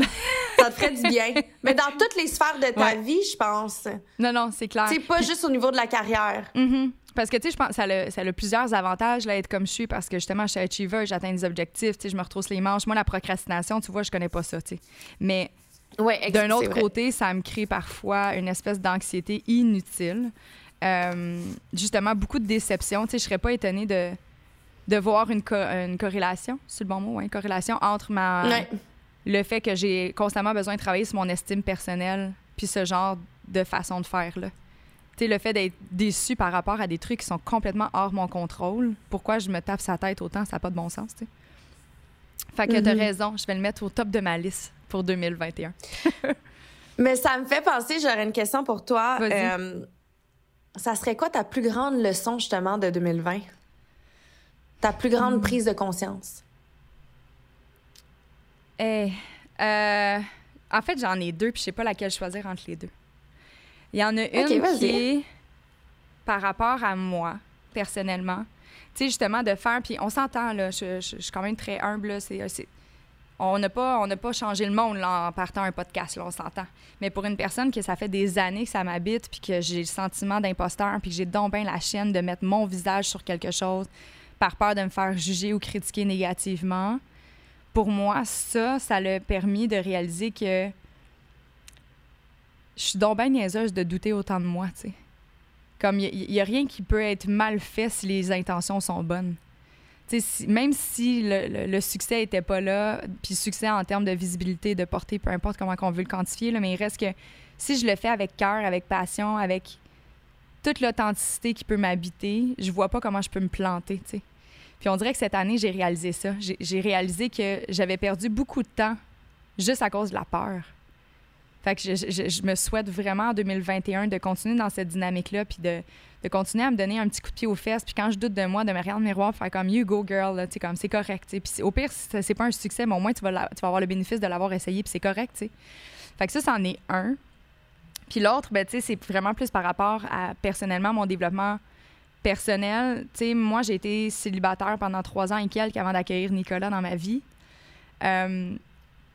ça te ferait du bien. Mais dans toutes les sphères de ta vie, je pense. Non, non, c'est clair. C'est pas juste au niveau de la carrière. Mm-hmm. Parce que, tu sais, je pense que ça a, ça a plusieurs avantages, là, être comme je suis, parce que justement, je suis achiever, j'atteins des objectifs, tu sais, je me retrousse les manches. Moi, la procrastination, tu vois, je connais pas ça, tu sais. Mais ouais, d'un autre côté, ça me crée parfois une espèce d'anxiété inutile. Euh, justement, beaucoup de déception. Tu sais, je serais pas étonnée de, de voir une, une corrélation, c'est le bon mot, une corrélation entre ma, le fait que j'ai constamment besoin de travailler sur mon estime personnelle puis ce genre de façon de faire, là le fait d'être déçu par rapport à des trucs qui sont complètement hors mon contrôle, pourquoi je me tape sa tête autant, ça n'a pas de bon sens, tu Fait que t'as mm-hmm. raison, je vais le mettre au top de ma liste pour 2021. Mais ça me fait penser, j'aurais une question pour toi. Euh, ça serait quoi ta plus grande leçon, justement, de 2020? Ta plus grande mm. prise de conscience? Eh, euh, en fait, j'en ai deux, puis je sais pas laquelle choisir entre les deux. Il y en a une qui est par rapport à moi, personnellement. Tu sais, justement, de faire, puis on s'entend, là, je, suis quand même très humble, là, c'est, on n'a pas, on pas changé le monde là, en partant un podcast, là, on s'entend. Mais pour une personne que ça fait des années que ça m'habite, puis que j'ai le sentiment d'imposteur, puis que j'ai donc bien la chienne de mettre mon visage sur quelque chose par peur de me faire juger ou critiquer négativement, pour moi, ça, ça l'a permis de réaliser que je suis donc bien niaiseuse de douter autant de moi, tu sais. Comme il n'y a, rien qui peut être mal fait si les intentions sont bonnes. Si, même si le, succès n'était pas là, puis succès en termes de visibilité, de portée, peu importe comment on veut le quantifier, là, mais il reste que si je le fais avec cœur, avec passion, avec toute l'authenticité qui peut m'habiter, je vois pas comment je peux me planter, tu sais. Puis on dirait que cette année, j'ai réalisé ça. J'ai réalisé que j'avais perdu beaucoup de temps juste à cause de la peur. Fait que je, me souhaite vraiment en 2021 de continuer dans cette dynamique-là, puis de, continuer à me donner un petit coup de pied aux fesses. Puis quand je doute de moi, de me regarder le miroir, faire comme You go girl, tu comme c'est correct. Puis au pire, c'est pas un succès, mais au moins tu vas, avoir le bénéfice de l'avoir essayé, puis c'est correct. sais. Fait que ça, c'en est un. Puis l'autre, ben, c'est vraiment plus par rapport à personnellement mon développement personnel. sais, moi, j'ai été célibataire pendant trois ans et quelques avant d'accueillir Nicolas dans ma vie. Euh,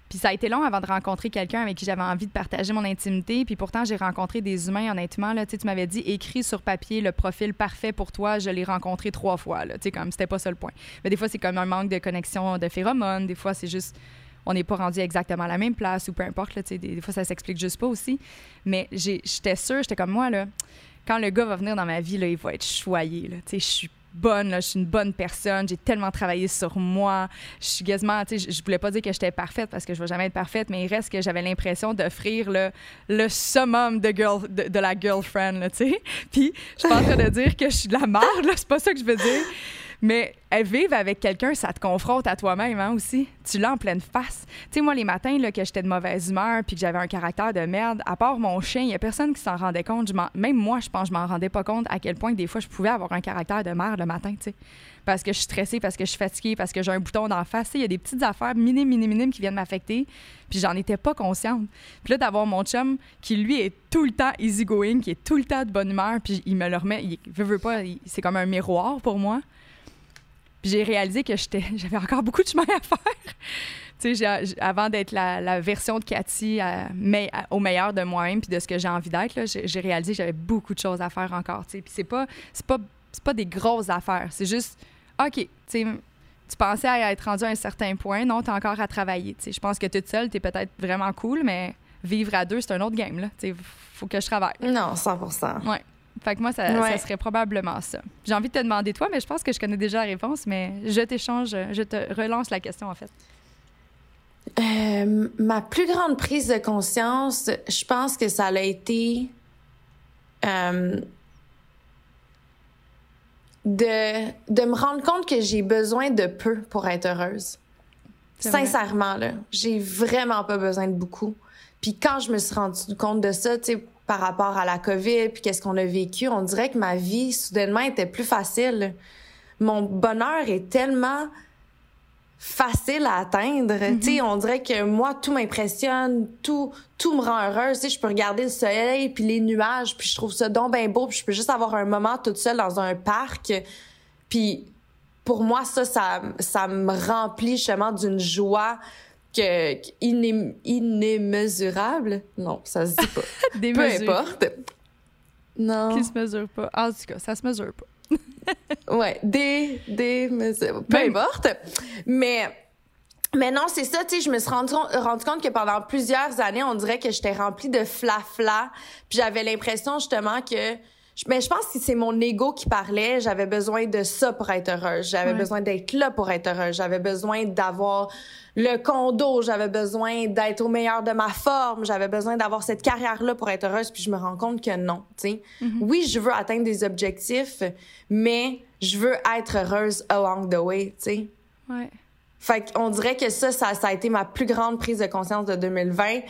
puis ça a été long avant de rencontrer quelqu'un avec qui j'avais envie de partager mon intimité. Puis pourtant, j'ai rencontré des humains, honnêtement. Là, tu m'avais dit, écris sur papier le profil parfait pour toi. Je l'ai rencontré trois fois. Là, comme c'était pas ça le point. Mais des fois, c'est comme un manque de connexion de phéromones. Des fois, c'est juste on n'est pas rendu exactement à la même place ou peu importe. Là, des, des fois, ça s'explique juste pas aussi. Mais j'étais sûre, j'étais comme moi, là, quand le gars va venir dans ma vie, là, il va être choyé. Je suis bonne, là, je suis une bonne personne, j'ai tellement travaillé sur moi. Je suis quasiment, tu sais, je voulais pas dire que j'étais parfaite parce que je vais jamais être parfaite, mais il reste que j'avais l'impression d'offrir le, le summum de, girl, de, la girlfriend, tu sais. Puis, je suis pas en train de dire que je suis de la merde, là, c'est pas ça que je veux dire. Mais elle vivre avec quelqu'un, ça te confronte à toi-même hein, aussi. Tu l'as en pleine face. Tu sais, moi, les matins là, que j'étais de mauvaise humeur puis que j'avais un caractère de merde, à part mon chien, il n'y a personne qui s'en rendait compte. même moi, je pense je m'en rendais pas compte à quel point des fois je pouvais avoir un caractère de merde le matin, tu sais. Parce que je suis stressée, parce que je suis fatiguée, parce que j'ai un bouton d'en face. Il y a des petites affaires minimes, minimes, minimes qui viennent m'affecter. Puis j'en étais pas consciente. Puis là, d'avoir mon chum qui, lui, est tout le temps easygoing, qui est tout le temps de bonne humeur, puis il me le remet, il veut, veut pas, c'est comme un miroir pour moi. Puis j'ai réalisé que j'avais encore beaucoup de chemin à faire. tu sais, avant d'être la, version de Cathy mais, au meilleur de moi-même puis de ce que j'ai envie d'être, j'ai réalisé que j'avais beaucoup de choses à faire encore. Tu sais. Puis c'est pas, pas, pas des grosses affaires. C'est juste, OK, tu sais, tu pensais à être rendu à un certain point, non, tu as encore à travailler. Tu sais. Je pense que toute seule, tu es peut-être vraiment cool, mais vivre à deux, c'est un autre game. Il faut que je travaille. Non, 100 Ouais. Fait que moi, ça, serait probablement ça. J'ai envie de te demander toi, mais je pense que je connais déjà la réponse, mais je t'échange, je te relance la question en fait. Euh, ma plus grande prise de conscience, je pense que ça a été euh, de, de me rendre compte que j'ai besoin de peu pour être heureuse. Sincèrement, là, j'ai vraiment pas besoin de beaucoup. Puis quand je me suis rendu compte de ça, tu sais, par rapport à la COVID, puis qu'est-ce qu'on a vécu, on dirait que ma vie, soudainement, était plus facile. Mon bonheur est tellement facile à atteindre. Tu sais, on dirait que moi, tout m'impressionne, tout, tout me rend heureuse. Tu sais, je peux regarder le soleil puis les nuages, puis je trouve ça donc bien beau, puis je peux juste avoir un moment toute seule dans un parc. Puis pour moi, ça, ça, ça me remplit justement d'une joie que, inémesurable? Non, ça se dit pas. Des Peu importe. Non. Qui se mesure pas. En tout cas, ça se mesure pas. ouais, des, des mesures. Peu importe. Mais, mais non, c'est ça, tu sais, je me suis rendu, rendu, compte que pendant plusieurs années, on dirait que j'étais remplie de fla-fla. Puis j'avais l'impression justement que mais je pense que c'est mon ego qui parlait. J'avais besoin de ça pour être heureuse. J'avais besoin d'être là pour être heureuse. J'avais besoin d'avoir le condo. J'avais besoin d'être au meilleur de ma forme. J'avais besoin d'avoir cette carrière-là pour être heureuse. Puis je me rends compte que non, tu sais. Mm-hmm. Oui, je veux atteindre des objectifs, mais je veux être heureuse along the way, tu sais. Ouais. Fait qu'on dirait que ça, ça, ça a été ma plus grande prise de conscience de 2020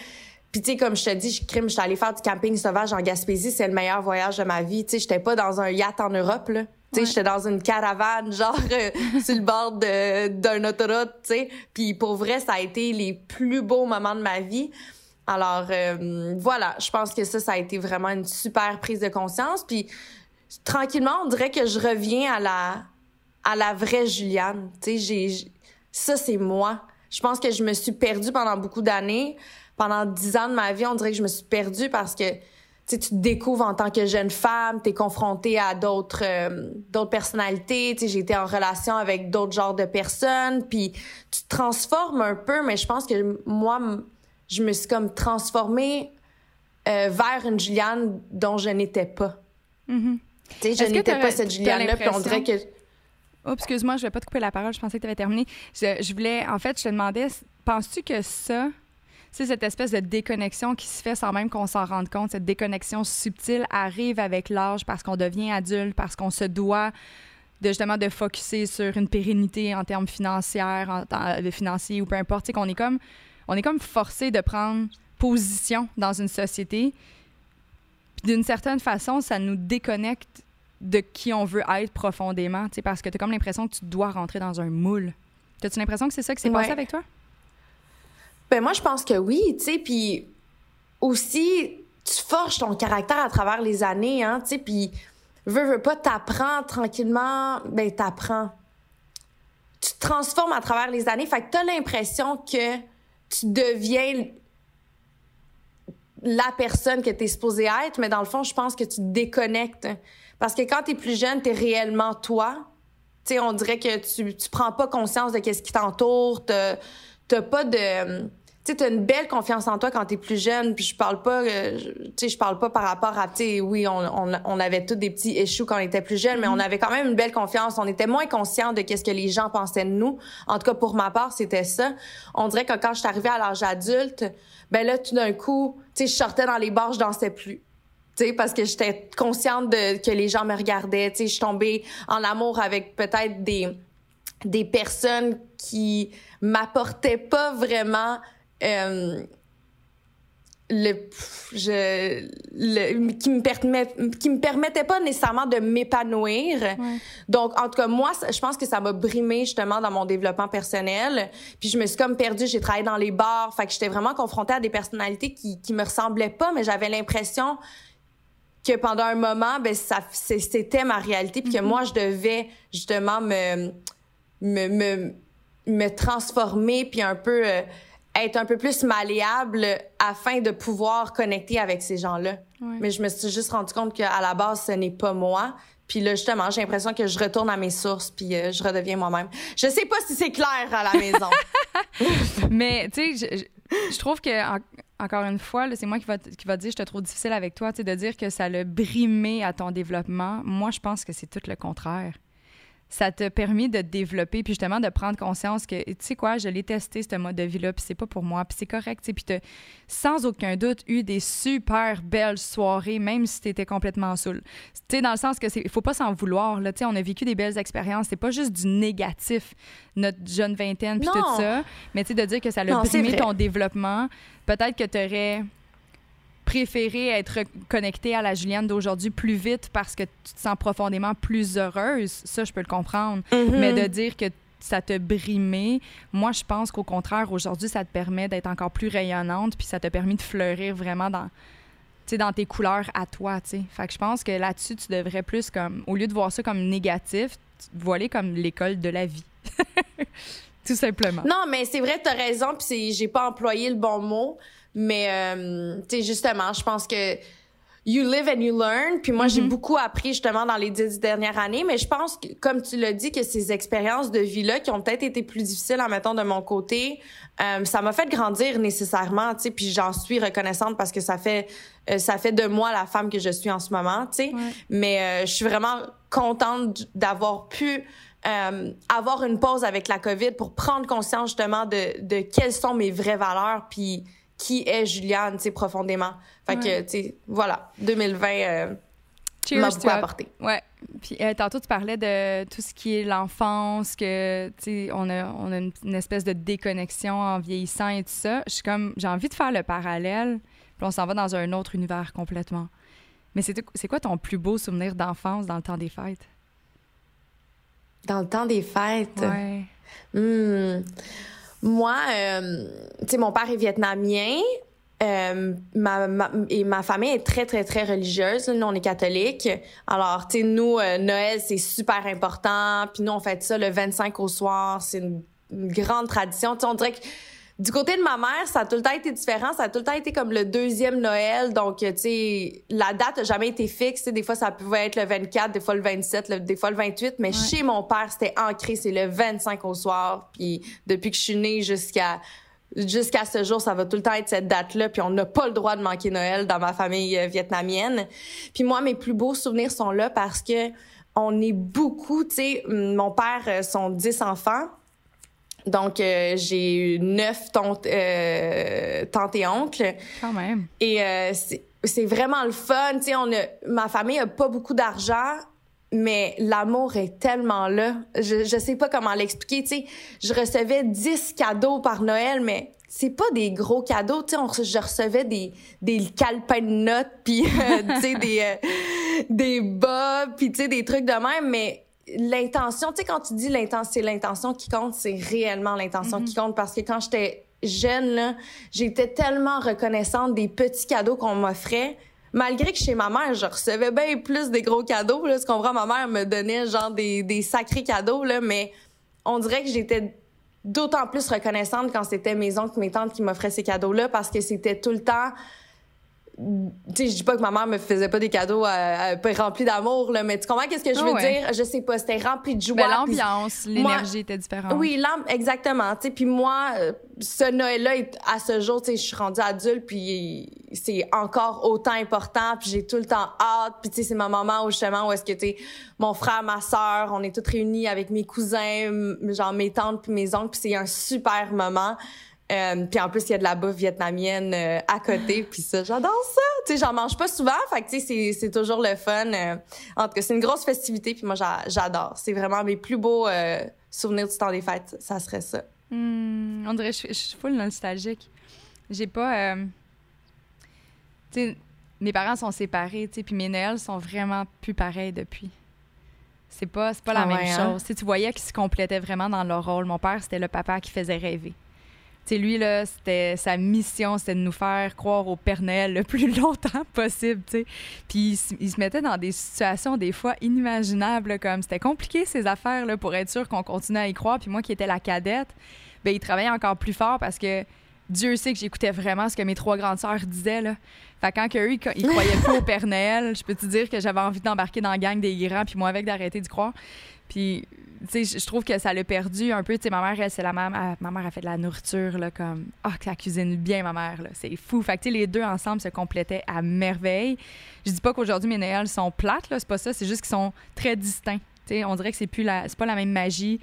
puis tu sais comme je te dis, je crime, j'étais allée faire du camping sauvage en Gaspésie, c'est le meilleur voyage de ma vie. Tu sais, j'étais pas dans un yacht en Europe là. Tu sais, j'étais dans une caravane genre euh, sur le bord d'un autoroute, tu sais. Puis pour vrai, ça a été les plus beaux moments de ma vie. Alors euh, voilà, je pense que ça ça a été vraiment une super prise de conscience puis tranquillement, on dirait que je reviens à la à la vraie Juliane. Tu sais, j'ai ça c'est moi. Je pense que je me suis perdue pendant beaucoup d'années pendant dix ans de ma vie, on dirait que je me suis perdue parce que tu te découvres en tant que jeune femme, tu es confrontée à d'autres euh, d'autres personnalités, tu j'ai été en relation avec d'autres genres de personnes, puis tu te transformes un peu, mais je pense que moi je me suis comme transformée euh, vers une Juliane dont je n'étais pas. Mm-hmm. Tu sais, je n'étais pas cette Juliane-là, puis on dirait que... Oh, excuse-moi, je vais pas te couper la parole, je pensais que tu avais terminé. Je, je voulais, en fait, je te demandais, penses-tu que ça, c'est cette espèce de déconnexion qui se fait sans même qu'on s'en rende compte, cette déconnexion subtile arrive avec l'âge parce qu'on devient adulte, parce qu'on se doit de justement de focuser sur une pérennité en termes financiers, en, de financiers ou peu importe, qu'on est comme on est comme forcé de prendre position dans une société. D'une certaine façon, ça nous déconnecte de qui on veut être profondément, parce que tu as comme l'impression que tu dois rentrer dans un moule. As-tu l'impression que c'est ça qui s'est passé avec toi? Ben moi, je pense que oui, tu sais, puis aussi, tu forges ton caractère à travers les années, hein, tu sais, puis veux, veux pas, t'apprends tranquillement, ben t'apprends. Tu te transformes à travers les années, fait que t'as l'impression que tu deviens la personne que t'es supposée être, mais dans le fond, je pense que tu te déconnectes. Parce que quand t'es plus jeune, t'es réellement toi. Tu sais, on dirait que tu, tu prends pas conscience de qu'est-ce qui t'entoure, t'as pas de tu sais, une belle confiance en toi quand t'es plus jeune. Puis je parle pas, euh, tu sais, je parle pas par rapport à, tu sais, oui, on, on, on, avait tous des petits échoues quand on était plus jeune, mais on mm-hmm. avait quand même une belle confiance. On était moins conscient de qu'est-ce que les gens pensaient de nous. En tout cas, pour ma part, c'était ça. On dirait que quand je suis arrivée à l'âge adulte, ben là, tout d'un coup, tu sais, je sortais dans les bars, je dansais plus. Tu sais, parce que j'étais consciente de que les gens me regardaient. Tu sais, je suis tombée en amour avec peut-être des des personnes qui m'apportaient pas vraiment euh, le, je, le, qui me permet, qui me permettait pas nécessairement de m'épanouir. Donc, en tout cas, moi, je pense que ça m'a brimé justement dans mon développement personnel. Puis je me suis comme perdue. J'ai travaillé dans les bars. Fait que j'étais vraiment confrontée à des personnalités qui, qui me ressemblaient pas, mais j'avais l'impression que pendant un moment, ben ça, c'était ma réalité, puis que mm-hmm. moi, je devais justement me, me, me, me transformer, puis un peu euh, être un peu plus malléable afin de pouvoir connecter avec ces gens-là. Mais je me suis juste rendu compte qu'à la base, ce n'est pas moi. Puis là, justement, j'ai l'impression que je retourne à mes sources, puis euh, je redeviens moi-même. Je sais pas si c'est clair à la maison. Mais, tu sais, je, trouve que, encore une fois, c'est moi qui va, qui va dire je te trouve difficile avec toi, tu sais, de dire que ça l'a brimé à ton développement. Moi, je pense que c'est tout le contraire ça t'a permis de te développer, puis justement de prendre conscience que, tu sais quoi, je l'ai testé, ce mode de vie-là, puis c'est pas pour moi, puis c'est correct, puis t'as sans aucun doute eu des super belles soirées, même si t'étais complètement saoul. Tu sais, dans le sens que c'est, faut pas s'en vouloir, là, tu sais, on a vécu des belles expériences, c'est pas juste du négatif, notre jeune vingtaine, puis tout ça, mais tu sais, de dire que ça a brimé ton développement, peut-être que t'aurais préféré être connectée à la Julienne d'aujourd'hui plus vite parce que tu te sens profondément plus heureuse, ça, je peux le comprendre. Mm-hmm. Mais de dire que ça te brimé, moi, je pense qu'au contraire, aujourd'hui, ça te permet d'être encore plus rayonnante, puis ça te permet de fleurir vraiment dans, dans tes couleurs à toi, tu Fait que je pense que là-dessus, tu devrais plus comme, au lieu de voir ça comme négatif, voiler comme l'école de la vie. Tout simplement. Non, mais c'est vrai, tu as raison, puis j'ai pas employé le bon mot. Mais, euh, tu sais, justement, je pense que you live and you learn. Puis moi, j'ai mhm. beaucoup appris justement dans les dix dernières années. Mais je pense que, comme tu l'as dit, que ces expériences de vie-là, qui ont peut-être été plus difficiles, en mettant de mon côté, euh, ça m'a fait grandir nécessairement, tu sais. Puis j'en suis reconnaissante parce que ça fait, euh, ça fait de moi la femme que je suis en ce moment, tu sais. Mais euh, je suis vraiment contente d'avoir pu euh, avoir une pause avec la COVID pour prendre conscience justement de, de quelles sont mes vraies valeurs. Puis qui est Juliane, tu sais, profondément. Fait que, tu sais, voilà, 2020 euh, m'a beaucoup apporté. Ouais. Puis euh, tantôt, tu parlais de tout ce qui est l'enfance, que, tu sais, on a, on a une, espèce de déconnexion en vieillissant et tout ça. Je suis comme, j'ai envie de faire le parallèle, puis on s'en va dans un autre univers complètement. Mais c'est quoi ton plus beau souvenir d'enfance dans le temps des fêtes? Dans le temps des fêtes? Ouais. Hmm. Moi, euh, tu sais, mon père est vietnamien. Euh, ma, et ma famille est très, très, très religieuse. Nous, on est catholiques. Alors, tu sais, nous, euh, Noël, c'est super important. Puis nous, on fait ça le 25 au soir. C'est une, une, grande tradition. Tu on dirait que du côté de ma mère, ça a tout le temps été différent. Ça a tout le temps été comme le deuxième Noël. Donc, tu sais, la date n'a jamais été fixe. des fois, ça pouvait être le 24, des fois le 27, des fois le 28. Mais chez mon père, c'était ancré. C'est le 25 au soir. Puis depuis que je suis née jusqu'à jusqu'à ce jour, ça va tout le temps être cette date-là. Puis on n'a pas le droit de manquer Noël dans ma famille euh, vietnamienne. Puis moi, mes plus beaux souvenirs sont là parce que on est beaucoup, tu sais, mon père, euh, son 10 enfants. Donc, euh, j'ai eu neuf tantes, euh, tantes et oncles. Quand même. Et euh, c'est vraiment le fun. Tu sais, on a, ma famille a pas beaucoup d'argent, mais l'amour est tellement là. Je, je sais pas comment l'expliquer. Tu sais, je recevais 10 cadeaux par Noël, mais c'est pas des gros cadeaux. Tu sais, je recevais des, des calepins de notes, puis, tu sais, des, des bas, puis, tu sais, des trucs de même, mais l'intention, tu sais, quand tu dis l'intention, c'est l'intention qui compte, c'est réellement l'intention qui mhm. compte parce que quand j'étais jeune, là, j'étais tellement reconnaissante des petits cadeaux qu'on m'offrait. Malgré que chez ma mère, je recevais bien plus des gros cadeaux, là, ce qu'on voit, ma mère me donnait genre des, des sacrés cadeaux, là, mais on dirait que j'étais d'autant plus reconnaissante quand c'était mes oncles, mes tantes qui m'offraient ces cadeaux-là parce que c'était tout le temps tu sais, je dis pas que ma mère me faisait pas des cadeaux euh, euh, remplis d'amour, là, mais tu comprends qu'est-ce que je Ah veux ouais. dire? Je sais pas, c'était rempli de joie. Ben, L'ambiance, l'énergie était différente. oui, exactement. Tu sais, puis moi, euh, ce Noël-là, à ce jour, tu sais, je suis rendue adulte, puis c'est encore autant important, puis j'ai tout le temps hâte. Puis tu sais, c'est ma maman où justement où est-ce que tu sais, mon frère, ma sœur, on est toutes réunis avec mes cousins, genre mes tantes puis mes oncles, puis c'est un super moment. Euh, puis en plus, il y a de la bouffe vietnamienne euh, à côté, puis ça, j'adore ça. Tu sais, j'en mange pas souvent, fait que tu sais, c'est- c'est toujours le fun. euh. en tout cas, c'est une grosse festivité, puis moi, j'a- j'adore. C'est vraiment mes plus beaux souvenirs du temps des fêtes, ça serait ça. Hmm, on dirait que je, je suis full nostalgique. J'ai pas. Tu sais, mes parents sont séparés, tu sais, puis mes Noëls sont vraiment plus pareils depuis. C'est pas, c'est pas la Ah même ouais, hein? chose. Tu sais, tu voyais qu'ils se complétaient vraiment dans leur rôle. Mon père, c'était le papa qui faisait rêver. Tu sais, lui, là, c'était sa mission, c'était de nous faire croire au Père Noël le plus longtemps possible. Puis il, se- mettait dans des situations des fois inimaginables, comme c'était compliqué ces affaires là, pour être sûr qu'on continue à y croire. Puis moi qui étais la cadette, ben il travaillait encore plus fort parce que Dieu sait que j'écoutais vraiment ce que mes trois grandes sœurs disaient là. Fait quand eux, ils, croyaient pas au Père Noël, je peux te dire que j'avais envie d'embarquer dans la gang des grands puis moi avec d'arrêter d'y croire. Puis je- trouve que ça l'a perdu un peu. Tu sais, ma mère, elle, c'est la même. ma mère a fait de la nourriture, là, comme. Ah, que ça cuisine bien, ma mère, là. C'est fou. Fait que, les deux ensemble se complétaient à merveille. Je dis pas qu'aujourd'hui, mes Noëls sont plates, là. C'est pas ça. C'est juste qu'ils sont très distincts. Tu sais, on dirait que c'est plus. C'est pas la même magie.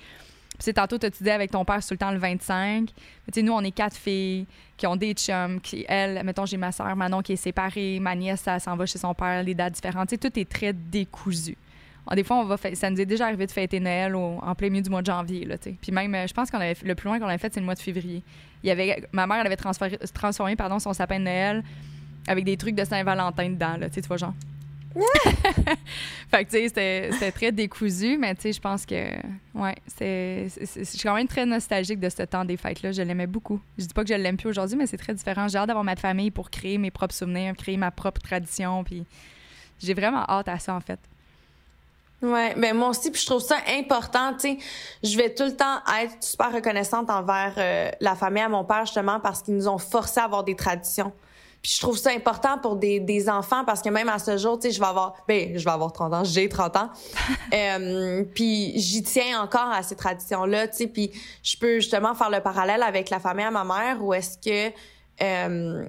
Puis, tantôt, tu disais avec ton père, tout le temps le 25. Mais, tu sais, nous, on est quatre filles qui ont des chums, qui, elle, mettons, j'ai ma soeur Manon qui est séparée, ma nièce, elle s'en va chez son père, les dates différentes. Tu sais, tout est très décousu. Ah, Des fois, on va fê- ça nous est déjà arrivé de fêter Noël au- en plein milieu du mois de janvier. Là. Puis même, euh, je pense qu'on avait le plus loin qu'on avait fait, c'est le mois de février. Il y avait, ma mère, elle avait transféré- transformé pardon, son sapin de Noël avec des trucs de Saint-Valentin dedans. Là, tu vois, genre. fait que, tu sais, c'était très décousu, mais tu sais, je pense que, ouais, c'est- je suis quand même très nostalgique de ce temps des fêtes-là. Je l'aimais beaucoup. Je dis pas que je l'aime plus aujourd'hui, mais c'est très différent. J'ai hâte d'avoir ma famille pour créer mes propres souvenirs, créer ma propre tradition, puis j'ai vraiment hâte à ça, en fait. Ouais, ben moi aussi, puis je trouve ça important, tu sais. Je vais tout le temps être super reconnaissante envers euh, la famille à mon père justement parce qu'ils nous ont forcé à avoir des traditions. Puis je trouve ça important pour des, des enfants parce que même à ce jour, tu sais, je vais avoir ben, je vais avoir 30 ans, j'ai 30 ans. Euh, puis j'y tiens encore à ces traditions-là, tu sais, puis je peux justement faire le parallèle avec la famille à ma mère où est-ce que euh,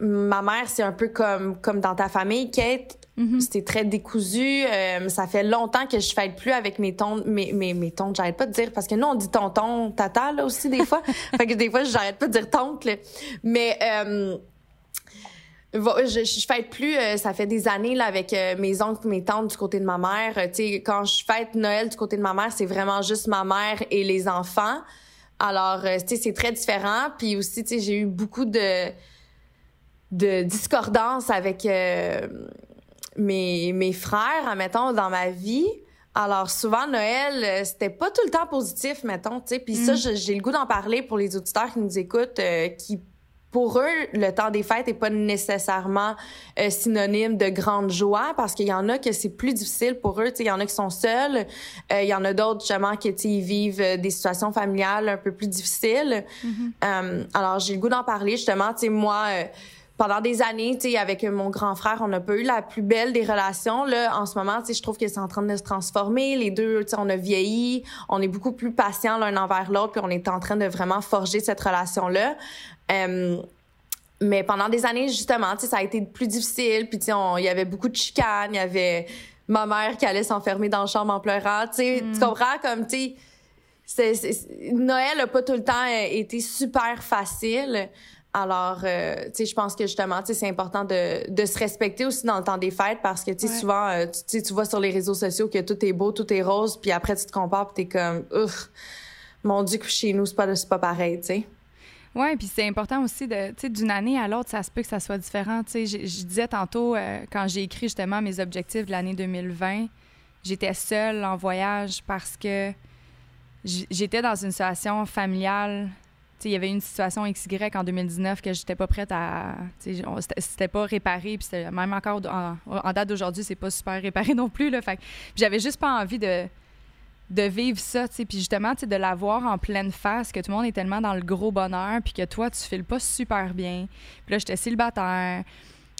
ma mère, c'est un peu comme comme dans ta famille, Kate. C'était très décousu. Euh, ça fait longtemps que je fête plus avec mes tontes, mes, mes, mes tontes, j'arrête pas de dire, parce que nous, on dit tonton, tata, là, aussi, des fois. fait que des fois, j'arrête pas de dire tante, là. Mais, euh, je, je fête plus, euh, ça fait des années, là, avec euh, mes oncles, mes tantes du côté de ma mère. Euh, tu sais, quand je fête Noël du côté de ma mère, c'est vraiment juste ma mère et les enfants. Alors, tu sais, c'est très différent. Puis aussi, tu sais, j'ai eu beaucoup de de discordance avec mes, mes frères, admettons, dans ma vie. Alors, souvent, Noël, euh, c'était pas tout le temps positif, mettons, tu sais. Puis ça, je- j'ai le goût d'en parler pour les auditeurs qui nous écoutent, euh, qui, pour eux, le temps des fêtes est pas nécessairement euh, synonyme de grande joie parce qu'il y en a que c'est plus difficile pour eux. Tu sais, il y en a qui sont seuls. Euh, il y en a d'autres, justement, qui, tu sais, ils vivent euh, des situations familiales un peu plus difficiles. Euh, alors, j'ai le goût d'en parler, justement. Tu sais, moi... pendant des années, tu sais, avec mon grand frère, on n'a pas eu la plus belle des relations. Là, en ce moment, tu sais, je trouve que c'est en train de se transformer. Les deux, tu sais, on a vieilli, on est beaucoup plus patients l'un envers l'autre, puis on est en train de vraiment forger cette relation-là. Euh, mais pendant des années, justement, tu sais, ça a été plus difficile. Puis, tu sais, on- il y avait beaucoup de chicanes. Il y avait ma mère qui allait s'enfermer dans la chambre en pleurant. Tu sais, tu comprends? Comme, tu sais, c'est- c'est- Noël a pas tout le temps euh, été super facile. Alors, euh, tu sais, je pense que justement, tu sais, c'est important de, de se respecter aussi dans le temps des fêtes parce que, tu sais, Ouais. souvent, euh, tu, tu vois sur les réseaux sociaux que tout est beau, tout est rose, puis après, tu te compares, puis t'es comme, ouf, mon Dieu, que chez nous, c'est pas, pas pareil, tu sais. Oui, puis c'est important aussi de, tu sais, d'une année à l'autre, ça se peut que ça soit différent. Tu sais, je, je disais tantôt, euh, quand j'ai écrit justement mes objectifs de l'année 2020, j'étais seule en voyage parce que j'étais dans une situation familiale. Il y avait une situation XY en 2019 que j'étais pas prête à. C'était pas réparé, puis même encore en, en date d'aujourd'hui, c'est pas super réparé non plus. Là, fait j'avais juste pas envie de de vivre ça, puis justement, tu de l'avoir en pleine face, que tout le monde est tellement dans le gros bonheur, puis que toi, tu files pas super bien. Puis là, j'étais célibataire.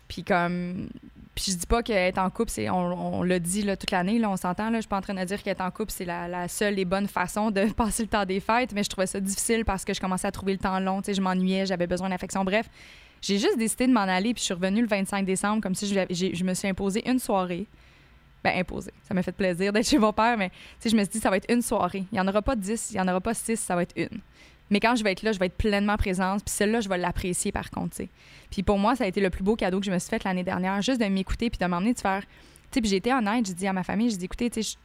Puis comme puis je dis pas qu'être en couple, c'est, on, on dit là, toute l'année, là, on s'entend. Là, je suis pas en train de dire qu'être en couple, c'est la, seule et bonne façon de passer le temps des fêtes, mais je trouvais ça difficile parce que je commençais à trouver le temps long. Je m'ennuyais, j'avais besoin d'affection. Bref, j'ai juste décidé de m'en aller, puis je suis revenue le 25 décembre, comme si je, je me suis imposé une soirée. Ben, imposé. Ça m'a fait plaisir d'être chez mon père, mais je me suis dit, ça va être une soirée. Il n'y en aura pas dix, il n'y en aura pas six, ça va être une. Mais quand je vais être là, je vais être pleinement présente. Puis celle-là, je vais l'apprécier par contre. Puis pour moi, ça a été le plus beau cadeau que je me suis fait l'année dernière, juste de m'écouter puis de m'emmener de faire. Tu sais, été honnête, j'ai dit à ma famille, j'ai dit, écoutez, je,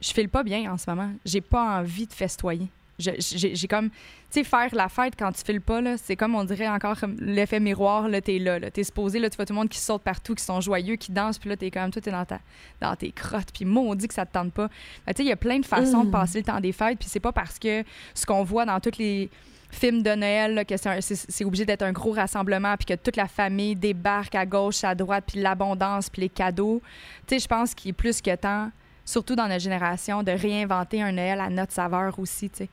je file pas bien en ce moment. J'ai pas envie de festoyer. J'ai comme, tu sais, faire la fête quand tu files pas, c'est comme on dirait encore l'effet miroir, là, t'es là, là t'es supposé, là, tu vois tout le monde qui saute partout, qui sont joyeux, qui dansent, puis là, t'es comme, toi, t'es dans, ta, dans tes crottes, puis dit que ça te tente pas. Ben, tu sais, il y a plein de façons de mm. passer le temps des fêtes, puis c'est pas parce que ce qu'on voit dans tous les films de Noël, que c'est obligé d'être un gros rassemblement, puis que toute la famille débarque à gauche, à droite, puis l'abondance, puis les cadeaux. Tu sais, je pense qu'il est plus que temps, surtout dans notre génération, de réinventer un Noël à notre saveur aussi, tu sais.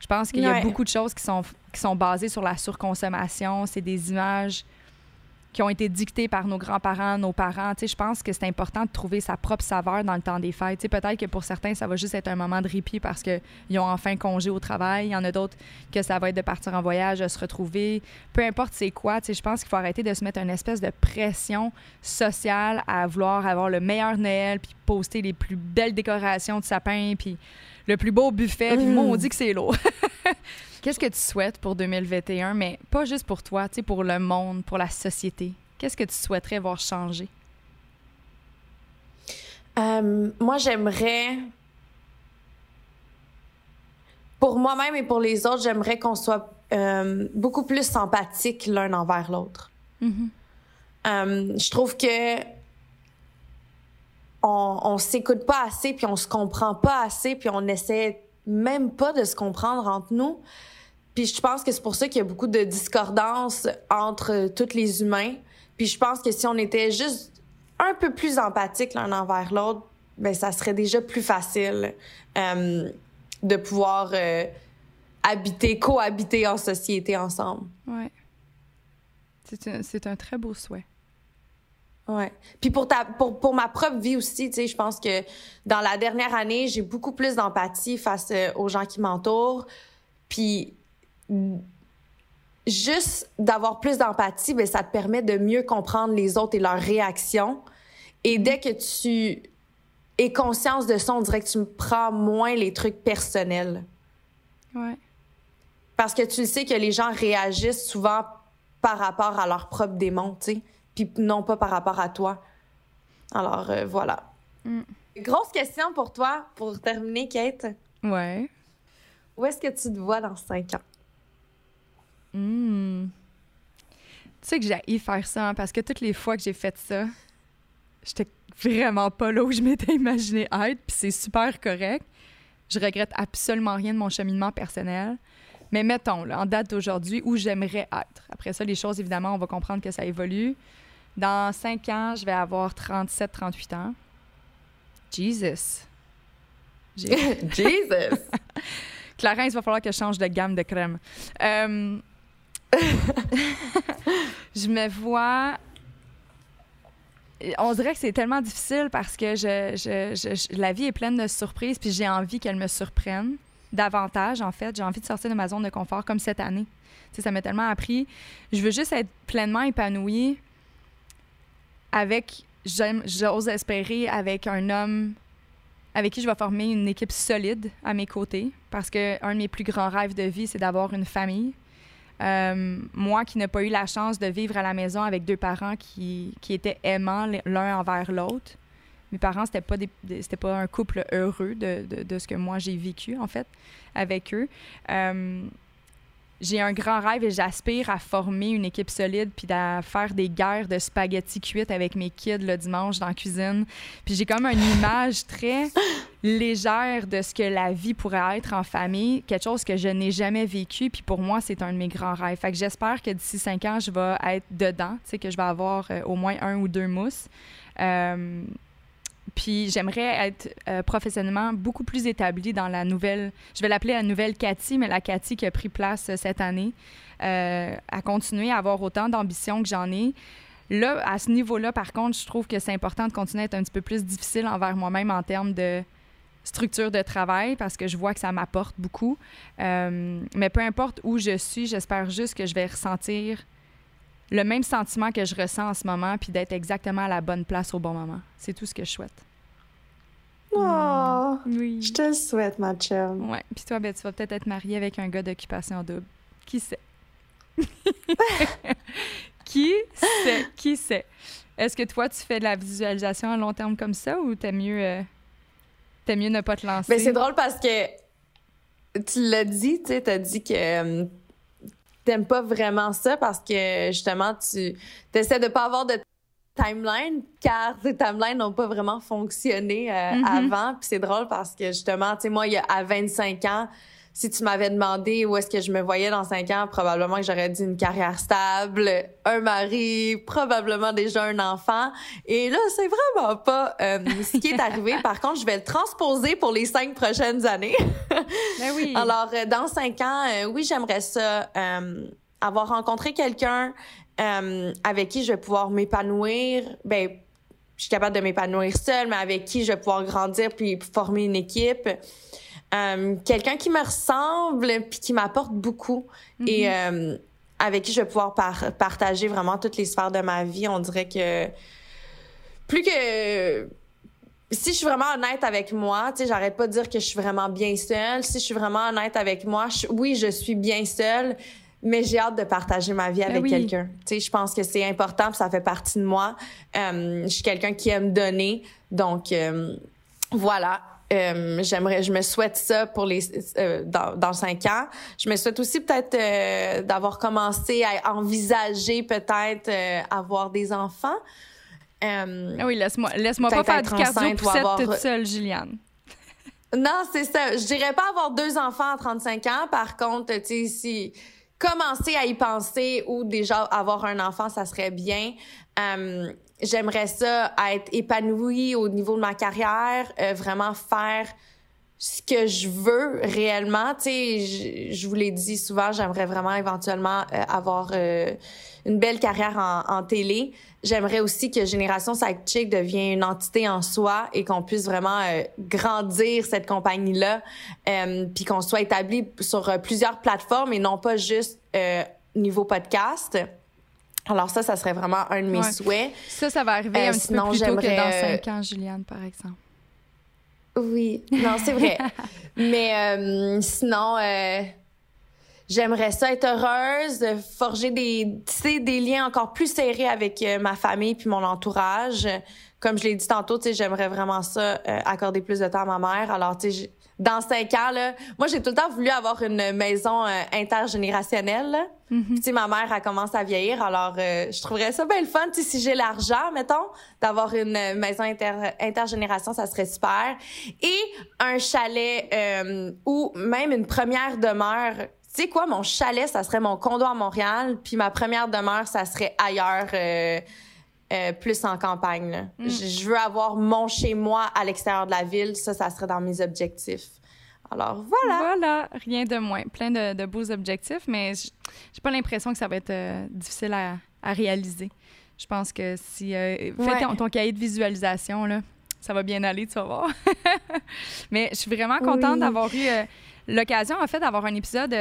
Je pense qu'il y a beaucoup de choses qui sont, qui sont basées sur la surconsommation. C'est des images qui ont été dictées par nos grands-parents, nos parents. Tu sais, je pense que c'est important de trouver sa propre saveur dans le temps des fêtes. Tu sais, peut-être que pour certains, ça va juste être un moment de répit parce qu'ils ont enfin congé au travail. Il y en a d'autres que ça va être de partir en voyage, de se retrouver. Peu importe c'est quoi, tu sais, je pense qu'il faut arrêter de se mettre une espèce de pression sociale à vouloir avoir le meilleur Noël, puis poster les plus belles décorations de sapin, puis le plus beau buffet, puis moi, on dit que c'est lourd. Qu'est-ce que tu souhaites pour 2021, mais pas juste pour toi, tu sais, pour le monde, pour la société? Qu'est-ce que tu souhaiterais voir changer? Euh, moi, j'aimerais, pour moi-même et pour les autres, j'aimerais qu'on soit euh, beaucoup plus sympathique l'un envers l'autre. Mm-hmm. Euh, je trouve que on, on s'écoute pas assez, puis on se comprend pas assez, puis on essaie même pas de se comprendre entre nous. Puis je pense que c'est pour ça qu'il y a beaucoup de discordance entre tous les humains. Puis je pense que si on était juste un peu plus empathique l'un envers l'autre, ben ça serait déjà plus facile euh, de pouvoir euh, habiter, cohabiter en société ensemble. Ouais. C'est un, un très beau souhait. Ouais. Puis pour ta pour pour ma propre vie aussi, tu sais, je pense que dans la dernière année, j'ai beaucoup plus d'empathie face euh, aux gens qui m'entourent. Puis juste d'avoir plus d'empathie, ben ça te permet de mieux comprendre les autres et leurs réactions. Et dès que tu es conscience de ça, on dirait que tu prends moins les trucs personnels. Ouais. Parce que tu sais que les gens réagissent souvent par rapport à leurs propres démons, tu sais puis non pas par rapport à toi. Alors, euh, voilà. Mm. Grosse question pour toi, pour terminer, Kate. Ouais. Où est-ce que tu te vois dans cinq ans? Mm. Tu sais que j'ai faire ça, hein, parce que toutes les fois que j'ai fait ça, j'étais vraiment pas là où je m'étais imaginé être, puis c'est super correct. Je regrette absolument rien de mon cheminement personnel. Mais mettons, là, en date d'aujourd'hui, où j'aimerais être. Après ça, les choses, évidemment, on va comprendre que ça évolue. Dans cinq ans, je vais avoir 37, 38 ans. Jesus. Jesus! Clarence, il va falloir que je change de gamme de crème. Euh, je me vois. On dirait que c'est tellement difficile parce que je, je, la vie est pleine de surprises, puis j'ai envie qu'elle me surprenne davantage, en fait. J'ai envie de sortir de ma zone de confort comme cette année. sais, ça m'a tellement appris. Je veux juste être pleinement épanouie avec, j'ose espérer, avec un homme avec qui je vais former une équipe solide à mes côtés. Parce que un de mes plus grands rêves de vie, c'est d'avoir une famille. Euh, moi qui n'ai pas eu la chance de vivre à la maison avec deux parents qui, qui étaient aimants l'un envers l'autre. Mes parents, c'était pas, c'était pas un couple heureux de, de, ce que moi j'ai vécu, en fait, avec eux. Euh, j'ai un grand rêve et j'aspire à former une équipe solide puis à faire des guerres de spaghettis cuites avec mes kids le dimanche dans la cuisine. Puis j'ai comme une image très légère de ce que la vie pourrait être en famille, quelque chose que je n'ai jamais vécu. Puis pour moi, c'est un de mes grands rêves. Fait que j'espère que d'ici cinq ans, je vais être dedans, tu sais, que je vais avoir euh, au moins un ou deux mousses. Euh, puis j'aimerais être euh, professionnellement beaucoup plus établie dans la nouvelle, je vais l'appeler la nouvelle Cathy, mais la Cathy qui a pris place euh, cette année, euh, à continuer à avoir autant d'ambition que j'en ai. Là, à ce niveau-là, par contre, je trouve que c'est important de continuer à être un petit peu plus difficile envers moi-même en termes de structure de travail parce que je vois que ça m'apporte beaucoup. Mais peu importe où je suis, j'espère juste que je vais ressentir le même sentiment que je ressens en ce moment puis d'être exactement à la bonne place au bon moment. C'est tout ce que je souhaite. Oh, Oui. je te le souhaite, ma chum. Ouais. Puis toi, ben, tu vas peut-être être mariée avec un gars d'occupation double. Qui sait? Qui sait? Qui sait? Est-ce que toi, tu fais de la visualisation à long terme comme ça ou t'aimes mieux, euh, mieux ne pas te lancer? Mais c'est drôle parce que tu l'as dit, tu sais, t'as dit que euh, t'aimes pas vraiment ça parce que justement, tu essaies de pas avoir de timeline car ces timelines n'ont pas vraiment fonctionné euh, Mhm. avant. Puis c'est drôle parce que justement, tu sais, moi, il y a, à 25 ans, si tu m'avais demandé où est-ce que je me voyais dans 5 ans, probablement que j'aurais dit une carrière stable, un mari, probablement déjà un enfant. Et là, c'est vraiment pas euh, ce qui est arrivé. Par contre, je vais le transposer pour les cinq prochaines années. Ben oui. Alors, euh, dans cinq ans, euh, oui, j'aimerais ça, euh, avoir rencontré quelqu'un avec qui je vais pouvoir m'épanouir. Ben, je suis capable de m'épanouir seule, mais avec qui je vais pouvoir grandir puis former une équipe. Euh, quelqu'un qui me ressemble puis qui m'apporte beaucoup et euh, avec qui je vais pouvoir par- partager vraiment toutes les sphères de ma vie. On dirait que plus que si je suis vraiment honnête avec moi, tu sais, j'arrête pas de dire que je suis vraiment bien seule. Si je suis vraiment honnête avec moi, je- oui, je suis bien seule, mais j'ai hâte de partager ma vie avec oui. quelqu'un. Tu sais, je pense que c'est important, puis ça fait partie de moi. Euh, je suis quelqu'un qui aime donner, donc euh, voilà. Euh, j'aimerais, je me souhaite ça pour les euh, dans, dans cinq ans. Je me souhaite aussi peut-être euh, d'avoir commencé à envisager peut-être avoir des enfants. Ah oui, laisse-moi laisse-moi pas faire du cardio poussette avoir- toute seule, Juliane. Non, c'est ça. Je dirais pas avoir deux enfants à 35 ans. Par contre, tu sais, si commencer à y penser ou déjà avoir un enfant, ça serait bien. J'aimerais ça être épanouie au niveau de ma carrière, euh, vraiment faire ce que je veux réellement. Tu sais, je, je vous l'ai dit souvent, j'aimerais vraiment éventuellement euh, avoir euh, une belle carrière en, en télé. J'aimerais aussi que Génération Sidechick devienne une entité en soi et qu'on puisse vraiment euh, grandir cette compagnie-là, euh, puis qu'on soit établi sur euh, plusieurs plateformes et non pas juste euh, niveau podcast. Alors ça, ça serait vraiment un de mes Ouais. souhaits. Ça, ça va arriver Euh, un petit peu sinon, plus tôt que dans 5 ans, Juliane, par exemple. Oui, non, c'est vrai. Mais euh, sinon, euh, j'aimerais ça être heureuse, forger des, des liens encore plus serrés avec ma famille puis mon entourage. Comme je l'ai dit tantôt, j'aimerais vraiment ça, accorder plus de temps à ma mère. Alors, tu sais, dans cinq ans, là, moi, j'ai tout le temps voulu avoir une maison euh, intergénérationnelle. Mhm. Puis, ma mère, elle commence à vieillir, alors euh, je trouverais ça bien le fun. Si j'ai l'argent, mettons, d'avoir une maison inter- intergénération, ça serait super. Et un chalet euh, ou même une première demeure. Tu sais quoi, mon chalet, ça serait mon condo à Montréal, puis ma première demeure, ça serait ailleurs, euh, euh, plus en campagne. là. Mm. Je je veux avoir mon chez-moi à l'extérieur de la ville. Ça, ça serait dans mes objectifs. Alors, voilà. Voilà, rien de moins. Plein de, de beaux objectifs, mais j'ai pas l'impression que ça va être euh, difficile à, à réaliser. Je pense que si euh, fais Ouais. ton, ton cahier de visualisation là, ça va bien aller, tu vas voir. mais je suis vraiment contente Oui. d'avoir eu euh, l'occasion en fait d'avoir un épisode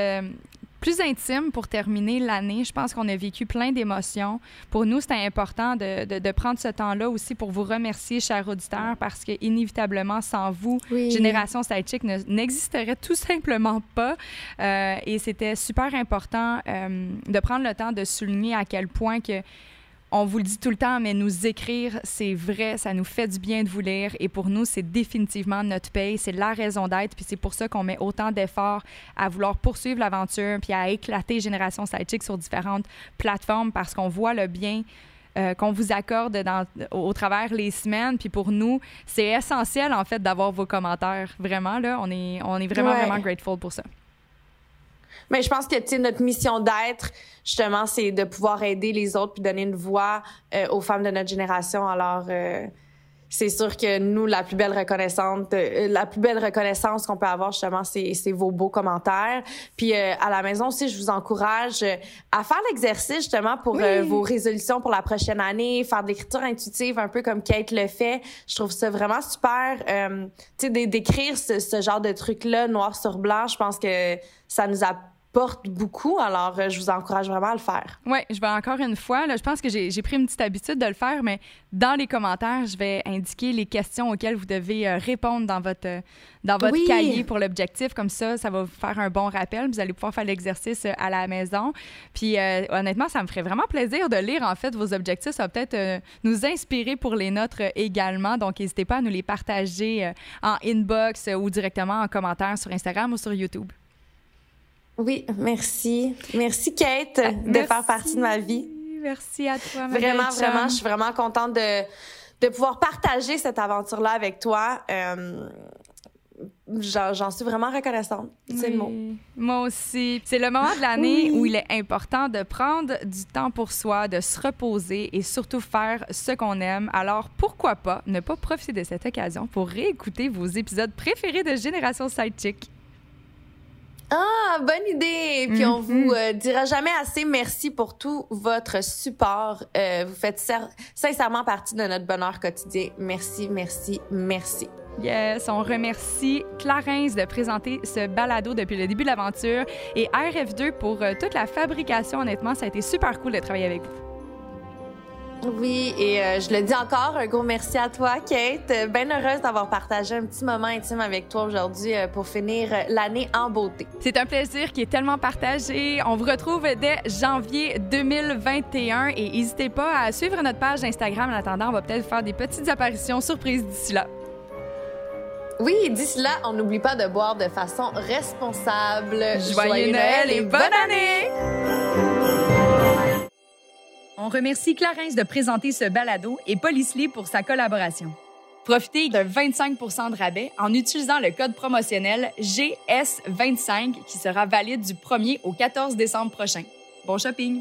plus intime pour terminer l'année. Je pense qu'on a vécu plein d'émotions. Pour nous, c'était important de, de- de prendre ce temps-là aussi pour vous remercier, chers auditeurs, parce que inévitablement, sans vous, Oui. Génération Sidechick ne- n'existerait tout simplement pas. Euh, et c'était super important euh, de prendre le temps de souligner à quel point que on vous le dit tout le temps, mais nous écrire, c'est vrai, ça nous fait du bien de vous lire. Et pour nous, c'est définitivement notre paye, c'est la raison d'être. Puis c'est pour ça qu'on met autant d'efforts à vouloir poursuivre l'aventure, puis à éclater Génération Sidechick sur différentes plateformes parce qu'on voit le bien euh, qu'on vous accorde dans, au, au travers les semaines. Puis pour nous, c'est essentiel, en fait, d'avoir vos commentaires. Vraiment, là, on est, on est vraiment, Ouais. vraiment grateful pour ça. Mais je pense que tu sais, notre mission d'être, justement, c'est de pouvoir aider les autres puis donner une voix euh, aux femmes de notre génération. Alors, euh, c'est sûr que nous, la plus belle reconnaissance, euh, la plus belle reconnaissance qu'on peut avoir justement, c'est, c'est vos beaux commentaires. Puis euh, à la maison aussi, je vous encourage euh, à faire l'exercice justement pour vos résolutions pour la prochaine année, faire de l'écriture intuitive un peu comme Kate le fait. Je trouve ça vraiment super. tu sais, d'écrire ce, ce genre de truc là noir sur blanc. Je pense que ça nous a porte beaucoup. Alors, euh, je vous encourage vraiment à le faire. Oui, je vais encore une fois. Là, je pense que j'ai pris une petite habitude de le faire, mais dans les commentaires, je vais indiquer les questions auxquelles vous devez euh, répondre dans votre, euh, dans votre cahier pour l'objectif. Comme ça, ça va vous faire un bon rappel. Vous allez pouvoir faire l'exercice à la maison. Puis, honnêtement, ça me ferait vraiment plaisir de lire, en fait, vos objectifs. Ça va peut-être nous inspirer pour les nôtres également. Donc, n'hésitez pas à nous les partager en inbox ou directement en commentaire sur Instagram ou sur YouTube. Oui, merci. Merci, Kate, ah, de faire partie de ma vie. Merci à toi, Vraiment, vraiment, je suis vraiment contente de, de pouvoir partager cette aventure-là avec toi. Euh, J'en suis vraiment reconnaissante. C'est le mot. Moi aussi. C'est le moment de l'année où il est important de prendre du temps pour soi, de se reposer et surtout faire ce qu'on aime. Alors pourquoi pas ne pas profiter de cette occasion pour réécouter vos épisodes préférés de Génération Sidechick? Ah, bonne idée. Puis on vous mhm. euh, dira jamais assez merci pour tout votre support. Euh, vous faites sincèrement partie de notre bonheur quotidien. Merci, merci, merci. Yes, on remercie Clarence de présenter ce balado depuis le début de l'aventure et RF2 pour euh, toute la fabrication. Honnêtement, ça a été super cool de travailler avec vous. Oui, et euh, je le dis encore, un gros merci à toi, Kate. Bien heureuse d'avoir partagé un petit moment intime avec toi aujourd'hui euh, pour finir l'année en beauté. C'est un plaisir qui est tellement partagé. On vous retrouve dès janvier 2021 et n'hésitez pas à suivre notre page Instagram. En attendant, on va peut-être faire des petites apparitions surprises d'ici là. Oui, d'ici là, on n'oublie pas de boire de façon responsable. Joyeux, Noël et bonne année! On remercie Clarence de présenter ce balado et Police pour sa collaboration. Profitez de 25% de rabais en utilisant le code promotionnel GS25 qui sera valide du 1er au 14 décembre prochain. Bon shopping!